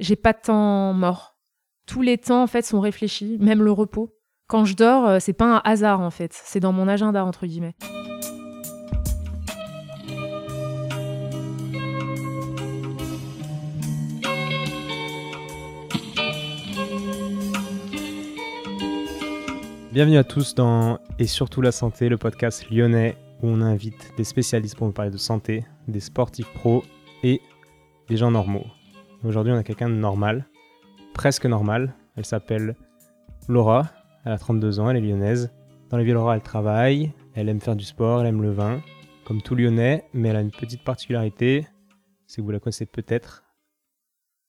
J'ai pas de temps mort. Tous les temps, en sont réfléchis, même le repos. Quand je dors, euh, c'est pas un hasard, en fait. C'est dans mon agenda, entre guillemets. Bienvenue à tous dans Et surtout la santé, le podcast lyonnais où on invite des spécialistes pour nous parler de santé, des sportifs pros et des gens normaux. Aujourd'hui, on a quelqu'un de normal, presque normal. Elle s'appelle Laura, elle a 32 ans, elle est lyonnaise. Dans la ville Laura, elle travaille, elle aime faire du sport, elle aime le vin, comme tout lyonnais, mais elle a une petite particularité, c'est que vous la connaissez peut-être,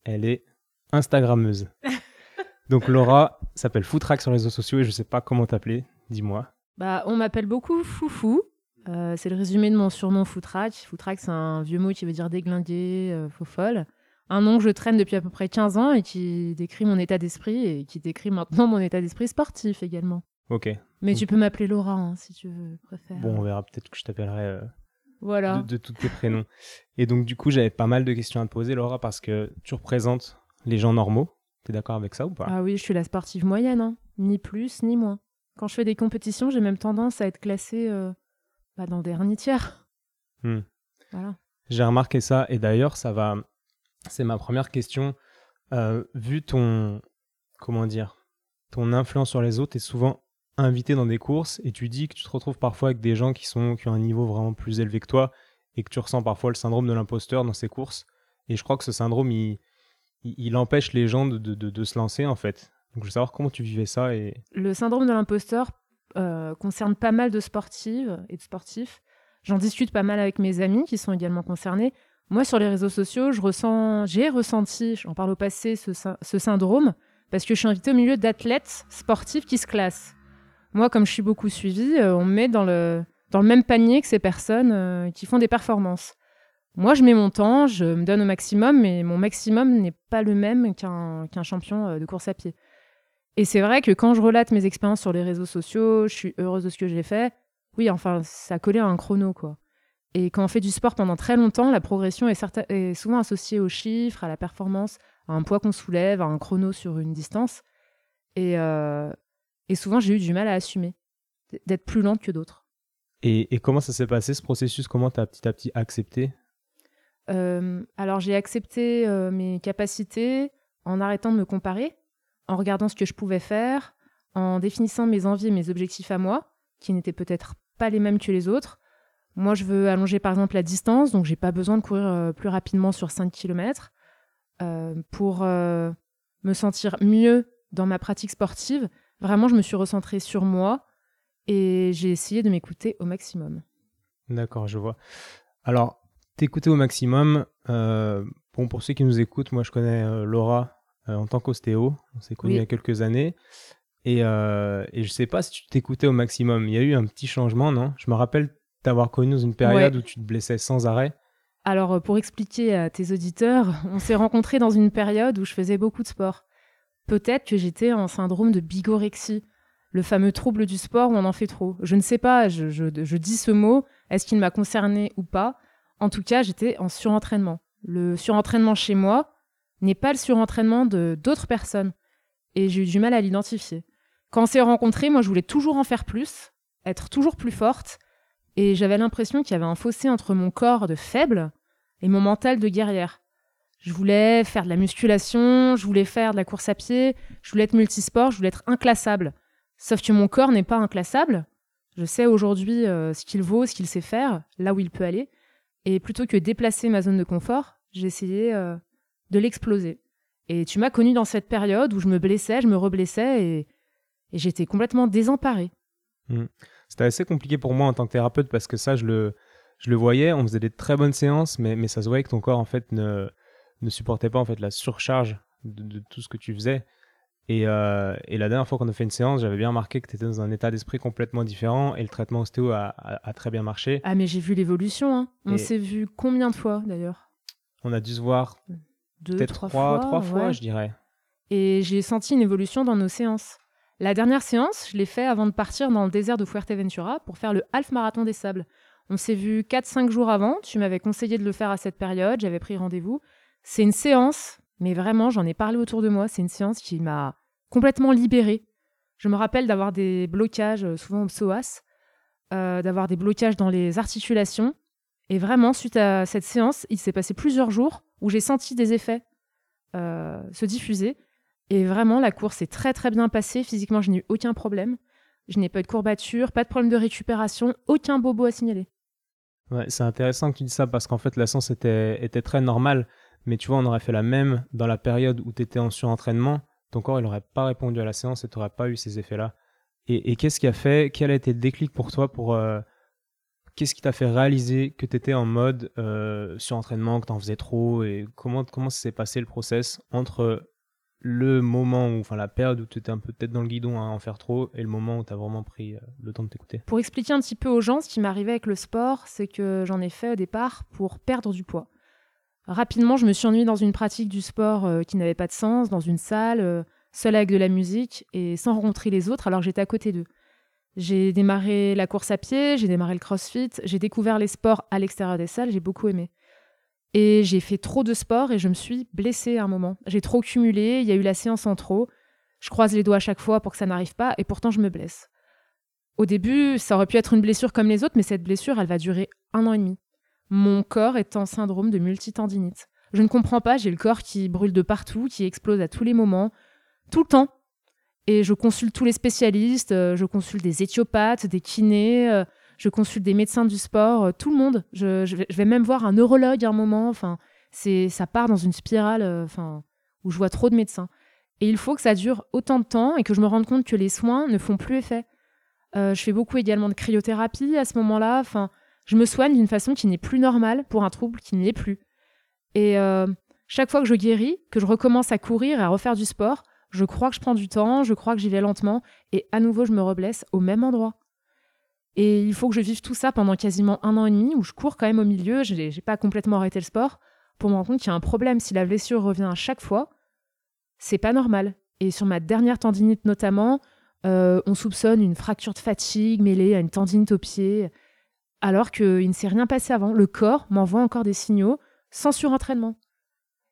elle est Instagrammeuse. Donc Laura s'appelle Footrack sur les réseaux sociaux et je sais pas comment t'appeler, dis-moi. Bah, on m'appelle beaucoup Foufou. Euh, c'est le résumé de mon surnom Footrack. Footrack, c'est un vieux mot qui veut dire déglingué, euh, faux folle. Un nom que je traîne depuis à peu près 15 ans et qui décrit mon état d'esprit et qui décrit maintenant mon état d'esprit sportif également. Ok. Mais tu peux m'appeler Laura hein, si tu veux, préfères. Bon, on verra peut-être que je t'appellerai euh, voilà. de, de tous tes prénoms. Et donc du coup, j'avais pas mal de questions à te poser, Laura, parce que tu représentes les gens normaux. T'es d'accord avec ça ou pas? Ah oui, je suis la sportive moyenne, hein. ni plus ni moins. Quand je fais des compétitions, j'ai même tendance à être classée euh, bah, dans le dernier tiers. Hmm. Voilà. J'ai remarqué ça et d'ailleurs ça va. C'est ma première question. Euh, vu ton comment dire ton influence sur les autres, t'es souvent invité dans des courses et tu dis que tu te retrouves parfois avec des gens qui sont qui ont un niveau vraiment plus élevé que toi et que tu ressens parfois le syndrome de l'imposteur dans ces courses. Et je crois que ce syndrome il, il, empêche les gens de, de, de, de se lancer en fait. Donc je veux savoir comment tu vivais ça et Le syndrome de l'imposteur euh, concerne pas mal de sportives et de sportifs. J'en discute pas mal avec mes amis qui sont également concernés. Moi, sur les réseaux sociaux, je ressens, j'ai ressenti, j'en parle au passé, ce, sy- ce syndrome parce que je suis invitée au milieu d'athlètes sportifs qui se classent. Moi, comme je suis beaucoup suivie, euh, on me met dans le, dans le même panier que ces personnes euh, qui font des performances. Moi, je mets mon temps, je me donne au maximum, mais mon maximum n'est pas le même qu'un qu'un champion euh, de course à pied. Et c'est vrai que quand je relate mes expériences sur les réseaux sociaux, je suis heureuse de ce que j'ai fait. Oui, enfin, ça collait à un chrono, quoi. Et quand on fait du sport pendant très longtemps, la progression est, certain- est souvent associée aux chiffres, à la performance, à un poids qu'on soulève, à un chrono sur une distance. Et, euh, et souvent, j'ai eu du mal à assumer d'être plus lente que d'autres. et, et comment ça s'est passé ce processus? Comment t'as petit à petit accepté? Euh, alors j'ai accepté euh, mes capacités en arrêtant de me comparer, en regardant ce que je pouvais faire, en définissant mes envies et mes objectifs à moi, qui n'étaient peut-être pas les mêmes que les autres. Moi, je veux allonger par exemple la distance, donc j'ai pas besoin de courir euh, plus rapidement sur 5 km. pour euh, me sentir mieux dans ma pratique sportive, vraiment, je me suis recentrée sur moi et j'ai essayé de m'écouter au maximum. D'accord, je vois. Alors, t'écouter au maximum. euh, bon, pour ceux qui nous écoutent, moi je connais euh, Laura euh, en tant qu'ostéo. On s'est connus Oui. il y a quelques années. Et, euh, et je sais pas si tu t'écoutais au maximum. Il y a eu un petit changement, non? Je me rappelle t'avoir connu dans une période où tu te blessais sans arrêt. Alors, euh, pour expliquer à tes auditeurs, on s'est rencontrés dans une période où je faisais beaucoup de sport. Peut-être que j'étais en syndrome de bigorexie, le fameux trouble du sport où on en fait trop. Je ne sais pas, je, je- je dis ce mot, est-ce qu'il m'a concerné ou pas? En tout cas, j'étais en surentraînement. Le surentraînement chez moi n'est pas le surentraînement de d'autres personnes. Et j'ai eu du mal à l'identifier. Quand on s'est rencontrés, moi, je voulais toujours en faire plus, être toujours plus forte. Et j'avais l'impression qu'il y avait un fossé entre mon corps de faible et mon mental de guerrière. Je voulais faire de la musculation, je voulais faire de la course à pied, je voulais être multisport, je voulais être inclassable. Sauf que mon corps n'est pas inclassable. Je sais aujourd'hui euh, ce qu'il vaut, ce qu'il sait faire, là où il peut aller. Et plutôt que déplacer ma zone de confort, j'ai essayé euh, de l'exploser. Et tu m'as connu dans cette période où je me blessais, je me reblessais et, et j'étais complètement désemparée. C'était assez compliqué pour moi en tant que thérapeute parce que ça, je le, je le voyais. On faisait des très bonnes séances, mais, mais ça se voyait que ton corps en fait ne, ne supportait pas en fait la surcharge de, de tout ce que tu faisais. Et, euh, et la dernière fois qu'on a fait une séance, j'avais bien remarqué que tu étais dans un état d'esprit complètement différent et le traitement ostéo a, a- a très bien marché. Ah mais j'ai vu l'évolution. Hein. On Et- s'est vu combien de fois d'ailleurs? On a dû se voir Deux, peut-être trois, trois, fois. trois fois, ouais. je dirais. Et j'ai senti une évolution dans nos séances. La dernière séance, je l'ai fait avant de partir dans le désert de Fuerteventura pour faire le half marathon des sables. On s'est vu 4-5 jours avant, tu m'avais conseillé de le faire à cette période, j'avais pris rendez-vous. C'est une séance, Mais vraiment, j'en ai parlé autour de moi. C'est une séance qui m'a complètement libérée. Je me rappelle d'avoir des blocages, euh, souvent au psoas, euh, d'avoir des blocages dans les articulations. Et vraiment, suite à cette séance, il s'est passé plusieurs jours où j'ai senti des effets euh, se diffuser. Et vraiment, la course est très très bien passée. Physiquement, je n'ai eu aucun problème. Je n'ai pas eu de courbature, pas de problème de récupération, aucun bobo à signaler. Ouais, c'est intéressant que tu dis ça parce qu'en fait, la séance était, était très normale. Mais tu vois, on aurait fait la même dans la période où tu étais en surentraînement. Ton corps, il n'aurait pas répondu à la séance et tu n'aurais pas eu ces effets-là. Et, qu'est-ce qui a fait, quel a été le déclic pour toi pour. Euh, qu'est-ce qui t'a fait réaliser que tu étais en mode euh, surentraînement, que tu en faisais trop et comment, comment s'est passé le process entre le moment où, enfin la période où tu étais un peu peut-être dans le guidon à en faire trop et le moment où tu as vraiment pris euh, le temps de t'écouter Pour expliquer un petit peu aux gens, ce qui m'arrivait avec le sport, c'est que j'en ai fait au départ pour perdre du poids. Rapidement, je me suis ennuyée dans une pratique du sport euh, qui n'avait pas de sens, dans une salle, euh, seule avec de la musique et sans rencontrer les autres alors que j'étais à côté d'eux. J'ai démarré la course à pied, j'ai démarré le crossfit, j'ai découvert les sports à l'extérieur des salles, j'ai beaucoup aimé. Et j'ai fait trop de sport et je me suis blessée à un moment. J'ai trop cumulé, il y a eu la séance en trop. Je croise les doigts à chaque fois pour que ça n'arrive pas et pourtant je me blesse. Au début, ça aurait pu être une blessure comme les autres, mais cette blessure, elle va durer un an et demi. Mon corps est en syndrome de multitendinite. Je ne comprends pas, j'ai le corps qui brûle de partout, qui explose à tous les moments, tout le temps. Et je consulte tous les spécialistes, euh, je consulte des éthiopathes, des kinés, euh, je consulte des médecins du sport, euh, tout le monde. Je, vais, même voir un neurologue à un moment. Enfin, c'est ça part dans une spirale, euh, enfin, où je vois trop de médecins. Et il faut que ça dure autant de temps et que je me rende compte que les soins ne font plus effet. Euh, je fais beaucoup également de cryothérapie à ce moment-là. Enfin, je me soigne d'une façon qui n'est plus normale pour un trouble qui ne l'est plus. Et chaque fois que je guéris, que je recommence à courir et à refaire du sport, je crois que je prends du temps, je crois que j'y vais lentement, et à nouveau je me reblesse au même endroit. Et il faut que je vive tout ça pendant quasiment un an et demi où je cours quand même au milieu, je n'ai pas complètement arrêté le sport pour me rendre compte qu'il y a un problème. Si la blessure revient à chaque fois, c'est pas normal. Et sur ma dernière tendinite notamment, euh, on soupçonne une fracture de fatigue mêlée à une tendinite au pied, alors qu'il ne s'est rien passé avant. Le corps m'envoie encore des signaux sans surentraînement.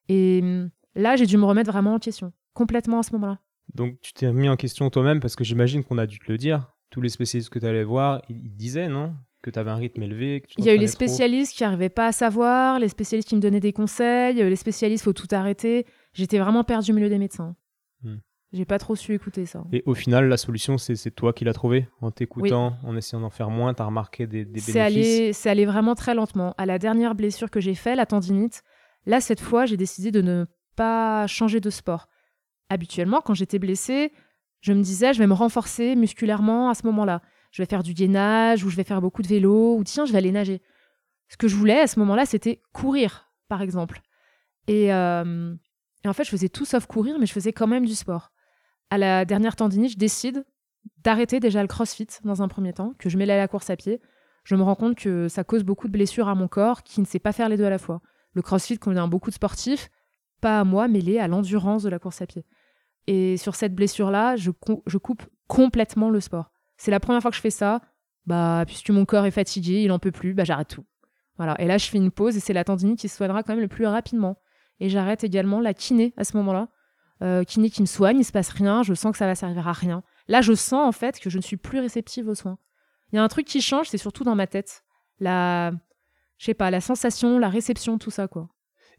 Et hum, là, j'ai dû me remettre vraiment en question, complètement à ce moment-là. Donc tu t'es remis en question toi-même parce que j'imagine qu'on a dû te le dire tous les spécialistes que tu allais voir, ils, disaient, non Que tu avais un rythme élevé Il y a eu les spécialistes qui n'arrivaient pas à savoir, les spécialistes qui me donnaient des conseils, les spécialistes, faut tout arrêter. J'étais vraiment perdu au milieu des médecins. Hmm. J'ai pas trop su écouter ça. Et au final, la solution, c'est toi qui l'as trouvée En t'écoutant, en essayant d'en faire moins, tu as remarqué des, des bénéfices C'est allé, vraiment très lentement. À la dernière blessure que j'ai faite, la tendinite, là, cette fois, j'ai décidé de ne pas changer de sport. Habituellement, quand j'étais blessée, je me disais, je vais me renforcer musculairement à ce moment-là. Je vais faire du gainage, ou je vais faire beaucoup de vélo, ou tiens, je vais aller nager. Ce que je voulais à ce moment-là, c'était courir, par exemple. Euh, et, en fait, je faisais tout sauf courir, mais je faisais quand même du sport. À la dernière tendinite, je décide d'arrêter déjà le crossfit dans un premier temps, que je mêlais à la course à pied. Je me rends compte que ça cause beaucoup de blessures à mon corps qui ne sait pas faire les deux à la fois. Le crossfit convient à beaucoup de sportifs, pas à moi, mêlé à l'endurance de la course à pied. Et sur cette blessure-là, je, coupe complètement le sport. C'est la première fois que je fais ça. Bah, puisque mon corps est fatigué, il en peut plus, bah j'arrête tout. Voilà. Et là, je fais une pause et c'est la tendinite qui se soignera quand même le plus rapidement. Et j'arrête également la kiné à ce moment-là. Euh, kiné qui me soigne, il se passe rien, je sens que ça va servir à rien. Là, je sens en fait que je ne suis plus réceptive aux soins. Il y a un truc qui change, c'est surtout dans ma tête. La, je sais pas, la sensation, la réception, tout ça quoi.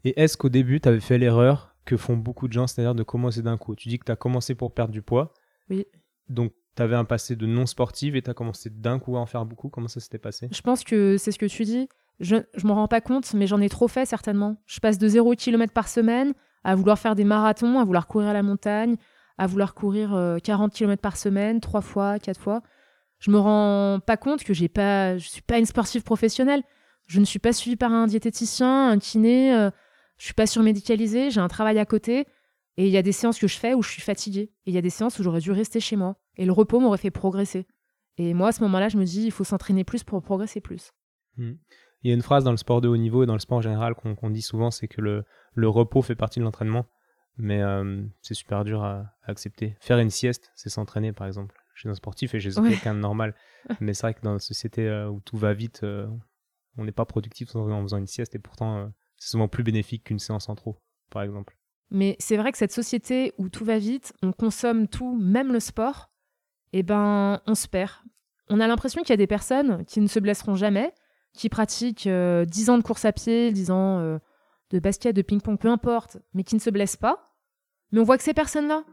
Et est-ce qu'au début, tu avais fait l'erreur que font beaucoup de gens, c'est-à-dire de commencer d'un coup. Tu dis que tu as commencé pour perdre du poids. Oui. Donc, tu avais un passé de non sportive et tu as commencé d'un coup à en faire beaucoup. Comment ça s'était passé? Je pense que c'est ce que tu dis. Je ne m'en rends pas compte, mais j'en ai trop fait certainement. Je passe de 0 km par semaine à vouloir faire des marathons, à vouloir courir à la montagne, à vouloir courir 40 euh, km par semaine, trois fois, quatre fois. Je me rends pas compte que j'ai pas, je suis pas une sportive professionnelle. Je ne suis pas suivie par un diététicien, un kiné. Euh, je suis pas surmédicalisée, j'ai un travail à côté. Et il y a des séances que je fais où je suis fatiguée. Et il y a des séances où j'aurais dû rester chez moi. Et le repos m'aurait fait progresser. Et moi, à ce moment-là, je me dis, il faut s'entraîner plus pour progresser plus. Hmm. Il y a une phrase dans le sport de haut niveau et dans le sport en général qu'on dit souvent, c'est que le, le, repos fait partie de l'entraînement. Mais euh, c'est super dur à, accepter. Faire une sieste, c'est s'entraîner, par exemple. Chez un sportif et chez quelqu'un de normal. Mais c'est vrai que dans une société euh, où tout va vite, euh, on n'est pas productif en faisant une sieste. Et pourtant, c'est souvent plus bénéfique qu'une séance en trop, par exemple. Mais c'est vrai que cette société où tout va vite, on consomme tout, même le sport, eh ben, on se perd. On a l'impression qu'il y a des personnes qui ne se blesseront jamais, qui pratiquent 10 euh, ans de course à pied, 10 ans euh, de basket, de ping-pong, peu importe, mais qui ne se blessent pas. Mais on voit que ces personnes-là.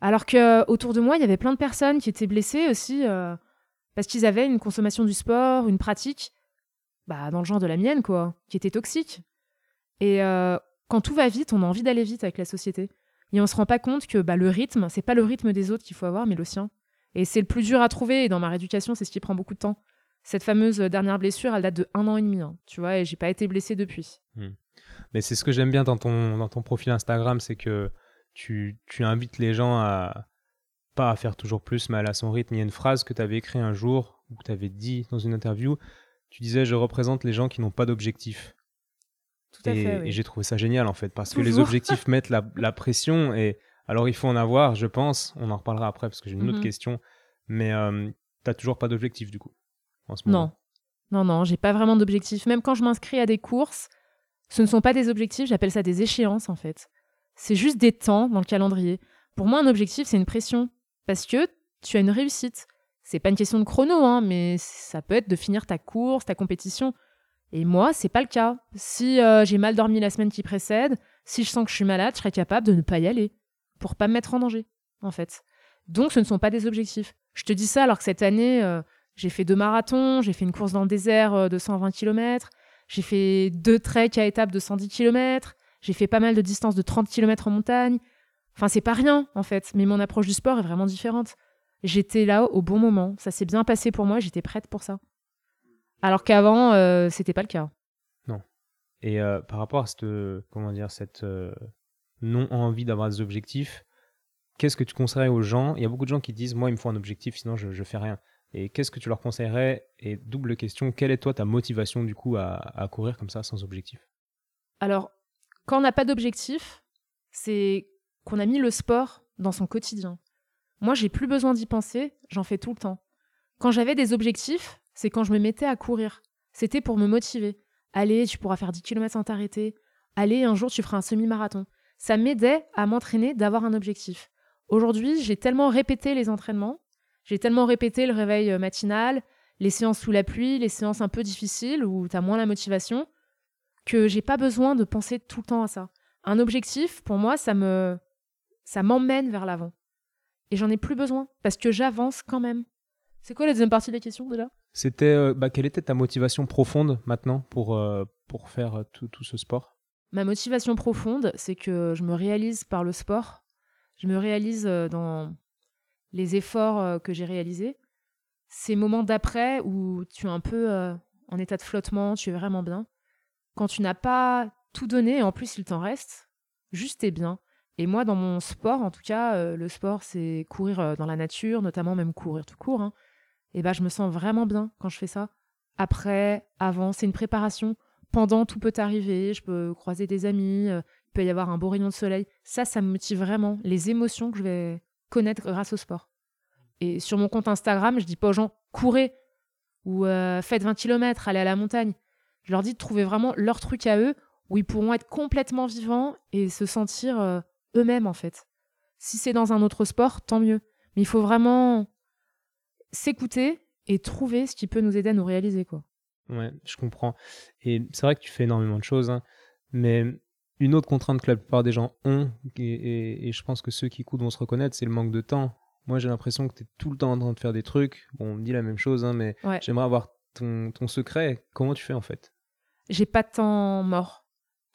Alors que autour de moi, il y avait plein de personnes qui étaient blessées aussi euh, parce qu'ils avaient une consommation du sport, une pratique, bah, dans le genre de la mienne, quoi, qui était toxique. Et quand tout va vite, on a envie d'aller vite avec la société. Et on se rend pas compte que bah, le rythme, c'est pas le rythme des autres qu'il faut avoir, mais le sien. Et c'est le plus dur à trouver. Et dans ma rééducation, c'est ce qui prend beaucoup de temps. Cette fameuse dernière blessure, elle date de un an et demi, hein, tu vois, et j'ai pas été blessée depuis. Hmm. Mais c'est ce que j'aime bien dans ton, dans ton profil Instagram, c'est que tu, tu, invites les gens à pas à faire toujours plus, mais à son rythme. Il y a une phrase que tu avais écrite un jour, ou que tu avais dit dans une interview. Tu disais Je représente les gens qui n'ont pas d'objectif. Tout à et, fait. Et j'ai trouvé ça génial en fait, parce que les objectifs mettent la, la pression et alors il faut en avoir, je pense. On en reparlera après parce que j'ai une autre mhm. question. Mais euh, t'as toujours pas d'objectif du coup en ce moment? Non, non, non, j'ai pas vraiment d'objectif. Même quand je m'inscris à des courses, ce ne sont pas des objectifs, j'appelle ça des échéances en fait. C'est juste des temps dans le calendrier. Pour moi, un objectif, c'est une pression. Parce que tu as une réussite. C'est pas une question de chrono, hein, mais ça peut être de finir ta course, ta compétition. Et moi, c'est pas le cas. Si euh, j'ai mal dormi la semaine qui précède, si je sens que je suis malade, je serais capable de ne pas y aller pour pas me mettre en danger, en fait. Donc, ce ne sont pas des objectifs. Je te dis ça alors que cette année, euh, j'ai fait deux marathons, j'ai fait une course dans le désert euh, de 120 km, j'ai fait deux treks à étapes de 110 km, j'ai fait pas mal de distances de 30 km en montagne. Enfin, c'est pas rien, en fait, mais mon approche du sport est vraiment différente. J'étais là au bon moment, ça s'est bien passé pour moi, j'étais prête pour ça. Alors qu'avant, euh, c'était pas le cas. Non. Et par rapport à cette, comment dire, cette non envie d'avoir des objectifs, qu'est-ce que tu conseillerais aux gens? Il y a beaucoup de gens qui disent Moi, il me faut un objectif, sinon je ne fais rien. Et qu'est-ce que tu leur conseillerais? Et double question, quelle est toi ta motivation du coup à, courir comme ça sans objectif? Alors, quand on n'a pas d'objectif, c'est qu'on a mis le sport dans son quotidien. Moi, j'ai plus besoin d'y penser, j'en fais tout le temps. Quand j'avais des objectifs, c'est quand je me mettais à courir. C'était pour me motiver. Allez, tu pourras faire 10 km sans t'arrêter. Allez, un jour, tu feras un semi-marathon ça m'aidait à m'entraîner, d'avoir un objectif. Aujourd'hui, j'ai tellement répété les entraînements, j'ai tellement répété le réveil euh, matinal, les séances sous la pluie, les séances un peu difficiles où tu as moins la motivation, que j'ai pas besoin de penser tout le temps à ça. Un objectif, pour moi, ça me ça m'emmène vers l'avant. Et j'en ai plus besoin parce que j'avance quand même. C'est quoi la deuxième partie de la question déjà? C'était euh, bah, quelle était ta motivation profonde maintenant pour, euh, pour faire tout, tout ce sport? Ma motivation profonde, c'est que je me réalise par le sport, je me réalise euh, dans les efforts euh, que j'ai réalisés. Ces moments d'après où tu es un peu euh, en état de flottement, tu es vraiment bien. Quand tu n'as pas tout donné, en plus il t'en reste, juste et bien. Et moi, dans mon sport, en tout cas, le sport, c'est courir dans la nature, notamment même courir tout court. Hein. Et ben, je me sens vraiment bien quand je fais ça. Après, avant, c'est une préparation pendant, tout peut arriver. Je peux croiser des amis, euh, il peut y avoir un beau rayon de soleil. Ça, ça me motive vraiment. Les émotions que je vais connaître grâce au sport. Et sur mon compte Instagram, je dis pas aux gens courez ou euh, faites 20 km, allez à la montagne. Je leur dis de trouver vraiment leur truc à eux où ils pourront être complètement vivants et se sentir euh, eux-mêmes en fait. Si c'est dans un autre sport, tant mieux. Mais il faut vraiment s'écouter et trouver ce qui peut nous aider à nous réaliser quoi. Ouais, je comprends. Et c'est vrai que tu fais énormément de choses, hein, mais une autre contrainte que la plupart des gens ont, et, je pense que ceux qui écoutent vont se reconnaître, c'est le manque de temps. Moi, j'ai l'impression que tu es tout le temps en train de faire des trucs. Bon, on me dit la même chose, hein, mais j'aimerais avoir ton, ton secret. Comment tu fais en fait? J'ai pas de temps mort.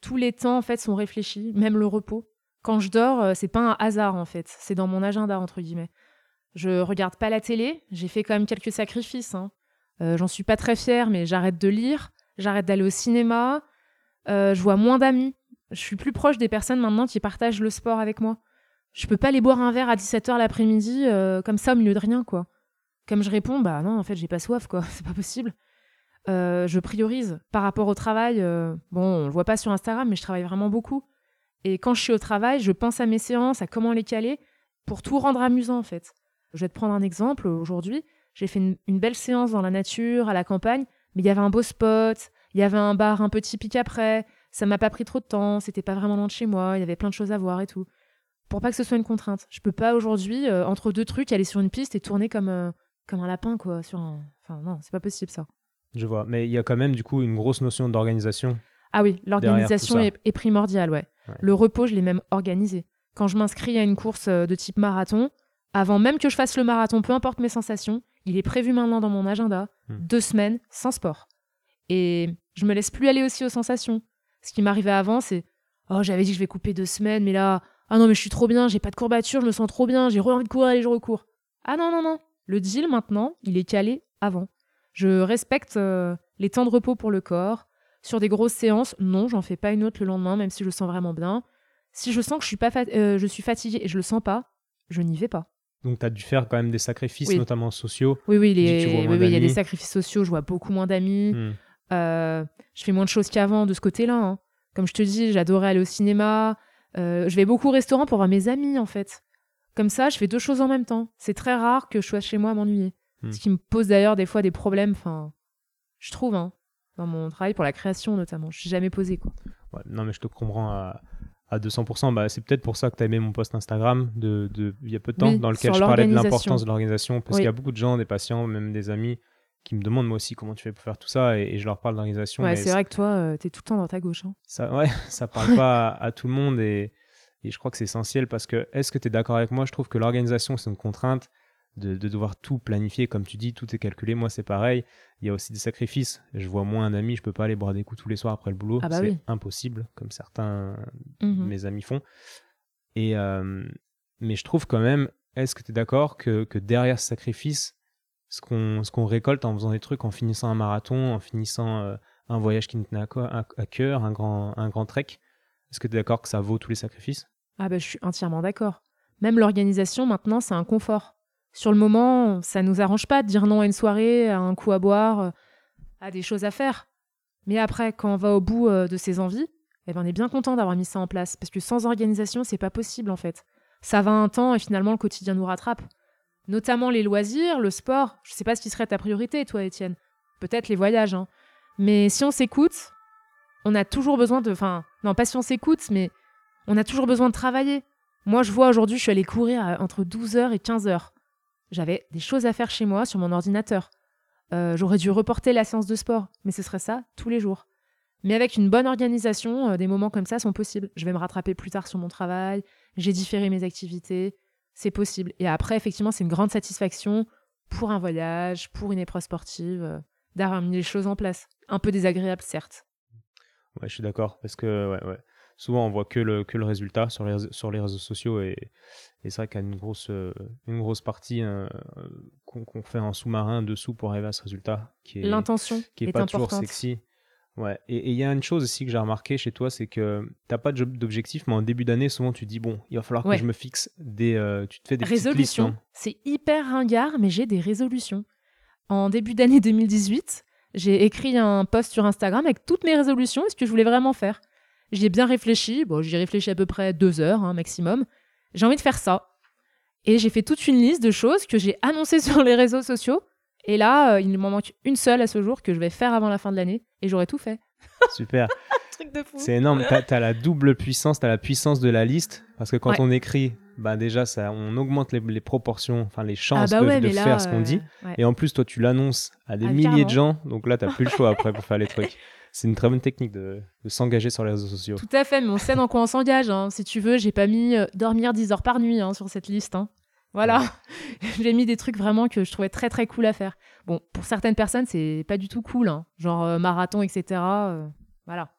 Tous les temps, en fait, sont réfléchis, même le repos. Quand je dors, euh, c'est pas un hasard, en fait. C'est dans mon agenda, entre guillemets. Je regarde pas la télé. J'ai fait quand même quelques sacrifices. Hein. Euh, j'en suis pas très fière, mais j'arrête de lire, j'arrête d'aller au cinéma, euh, je vois moins d'amis. Je suis plus proche des personnes maintenant qui partagent le sport avec moi. Je peux pas aller boire un verre à 17h l'après-midi euh, comme ça au milieu de rien, quoi. Comme je réponds, bah non, en fait, j'ai pas soif, quoi. C'est pas possible. je priorise par rapport au travail. bon, on le voit pas sur Instagram, mais je travaille vraiment beaucoup. Et quand je suis au travail, je pense à mes séances, à comment les caler pour tout rendre amusant, en fait. Je vais te prendre un exemple. Aujourd'hui, j'ai fait une, belle séance dans la nature, à la campagne, mais il y avait un beau spot, il y avait un bar un peu typique après. Ça m'a pas pris trop de temps, c'était pas vraiment loin de chez moi, il y avait plein de choses à voir et tout. Pour pas que ce soit une contrainte. Je peux pas aujourd'hui, euh, entre deux trucs, aller sur une piste et tourner comme, euh, comme un lapin, quoi. Sur un... Enfin, non, c'est pas possible ça. Je vois. Mais il y a quand même, du coup, une grosse notion d'organisation. Ah oui, l'organisation est, est primordiale, ouais. Ouais. Le repos, je l'ai même organisé. Quand je m'inscris à une course euh, de type marathon, avant même que je fasse le marathon, peu importe mes sensations, il est prévu maintenant dans mon agenda Hmm. deux semaines sans sport. Et je me laisse plus aller aussi aux sensations. Ce qui m'arrivait avant, c'est Oh, j'avais dit que je vais couper deux semaines, mais là, ah non, mais je suis trop bien, j'ai pas de courbature, je me sens trop bien, j'ai envie de courir, allez, je recours. Ah non, non, non. Le deal maintenant, il est calé avant. Je respecte euh, les temps de repos pour le corps. Sur des grosses séances, non, j'en fais pas une autre le lendemain, même si je le sens vraiment bien. Si je sens que je suis, pas euh, je suis fatiguée et je le sens pas, je n'y vais pas. Donc, tu as dû faire quand même des sacrifices, Oui. notamment sociaux. Oui, oui, les- il y a des sacrifices sociaux, je vois beaucoup moins d'amis. Hmm. Euh, je fais moins de choses qu'avant de ce côté-là. hein. Comme je te dis, j'adorais aller au cinéma. Euh, je vais beaucoup au restaurant pour voir mes amis, en fait. Comme ça, je fais deux choses en même temps. C'est très rare que je sois chez moi à m'ennuyer. Hmm. Ce qui me pose d'ailleurs des fois des problèmes, enfin, je trouve, hein, dans mon travail pour la création notamment. Je suis jamais posé, quoi. Ouais, non, mais je te comprends à, à 200%. Bah, c'est peut-être pour ça que tu as aimé mon post Instagram de, de- il y a peu de temps, Oui, dans lequel je parlais de l'importance de l'organisation. Parce Oui. qu'il y a beaucoup de gens, des patients, même des amis, qui me demandent moi aussi comment tu fais pour faire tout ça. Et, et je leur parle d'organisation. Ouais, c'est vrai que toi, euh, t'es tout le temps dans ta gauche. hein. ça, ouais, ça parle pas à, à tout le monde. Et, et je crois que c'est essentiel parce que, est-ce que tu es d'accord avec moi? Je trouve que l'organisation, c'est une contrainte. De, de devoir tout planifier, comme tu dis, tout est calculé. Moi, c'est pareil. Il y a aussi des sacrifices. Je vois moins d'amis, je peux pas aller boire des coups tous les soirs après le boulot. Ah bah c'est oui. impossible, comme certains Mhm. mes amis font. Et, euh, mais je trouve quand même, est-ce que tu es d'accord que, que derrière ce sacrifice, ce qu'on ce qu'on récolte en faisant des trucs, en finissant un marathon, en finissant euh, un voyage qui nous tenait à, co- à- à cœur, un grand, un grand trek, est-ce que tu es d'accord que ça vaut tous les sacrifices? Ah bah, je suis entièrement d'accord. Même l'organisation, maintenant, c'est un confort. Sur le moment, ça nous arrange pas de dire non à une soirée, à un coup à boire, euh, à des choses à faire. Mais après, quand on va au bout euh, de ses envies, eh ben, on est bien content d'avoir mis ça en place. Parce que sans organisation, c'est pas possible, en fait. Ça va un temps et finalement, le quotidien nous rattrape. Notamment les loisirs, le sport. Je sais pas ce qui serait ta priorité, toi, Étienne. Peut-être les voyages, hein. Mais si on s'écoute, on a toujours besoin de. Enfin, non, pas si on s'écoute, mais on a toujours besoin de travailler. Moi, je vois aujourd'hui, je suis allée courir à- entre 12h et 15h. J'avais des choses à faire chez moi sur mon ordinateur. Euh, J'aurais dû reporter la séance de sport, mais ce serait ça tous les jours. Mais avec une bonne organisation, euh, des moments comme ça sont possibles. Je vais me rattraper plus tard sur mon travail, j'ai différé mes activités, c'est possible. Et après, effectivement, c'est une grande satisfaction pour un voyage, pour une épreuve sportive, euh, d'avoir mis les choses en place. Un peu désagréable, certes. Ouais, je suis d'accord. Parce que ouais, ouais. Souvent, on voit que le, que le résultat sur les, réseaux- sur les réseaux sociaux. Et, et c'est vrai qu'il y a une grosse, euh, une grosse partie euh, qu'on fait en sous-marin dessous pour arriver à ce résultat qui est, L'intention qui est, est pas importante. toujours sexy. Ouais. Et il y a une chose aussi que j'ai remarqué chez toi, c'est que t'as pas d'objectif, mais en début d'année, souvent tu dis bon, il va falloir Ouais. que je me fixe des, euh, tu te fais des petites listes, Résolution. non C'est hyper ringard, mais j'ai des résolutions. En début d'année 2018, j'ai écrit un post sur Instagram avec toutes mes résolutions et ce que je voulais vraiment faire. J'y ai bien réfléchi. Bon, j'y ai réfléchi à peu près deux heures hein, maximum. J'ai envie de faire ça. Et j'ai fait toute une liste de choses que j'ai annoncées sur les réseaux sociaux. Et là, euh, il m'en manque une seule à ce jour que je vais faire avant la fin de l'année. Et j'aurai tout fait. Super. Truc de fou. C'est énorme. T'as as la double puissance, t'as la puissance de la liste, parce que quand Ouais. on écrit, bah déjà ça, on augmente les, les proportions, enfin les Ah chances bah de, ouais, de mais là, faire ce qu'on euh, dit. ouais. Et en plus, toi, tu l'annonces à des Ah, milliers de carrément. gens, donc là, t'as plus le choix après pour faire les trucs. C'est une très bonne technique de, de s'engager sur les réseaux sociaux. Tout à fait, mais on sait dans quoi on s'engage. hein. Si tu veux, j'ai pas mis euh, dormir 10 heures par nuit hein, sur cette liste. hein. Voilà. j'ai mis des trucs vraiment que je trouvais très très cool à faire. Bon, pour certaines personnes, c'est pas du tout cool. hein. Genre euh, marathon, etc. euh, voilà.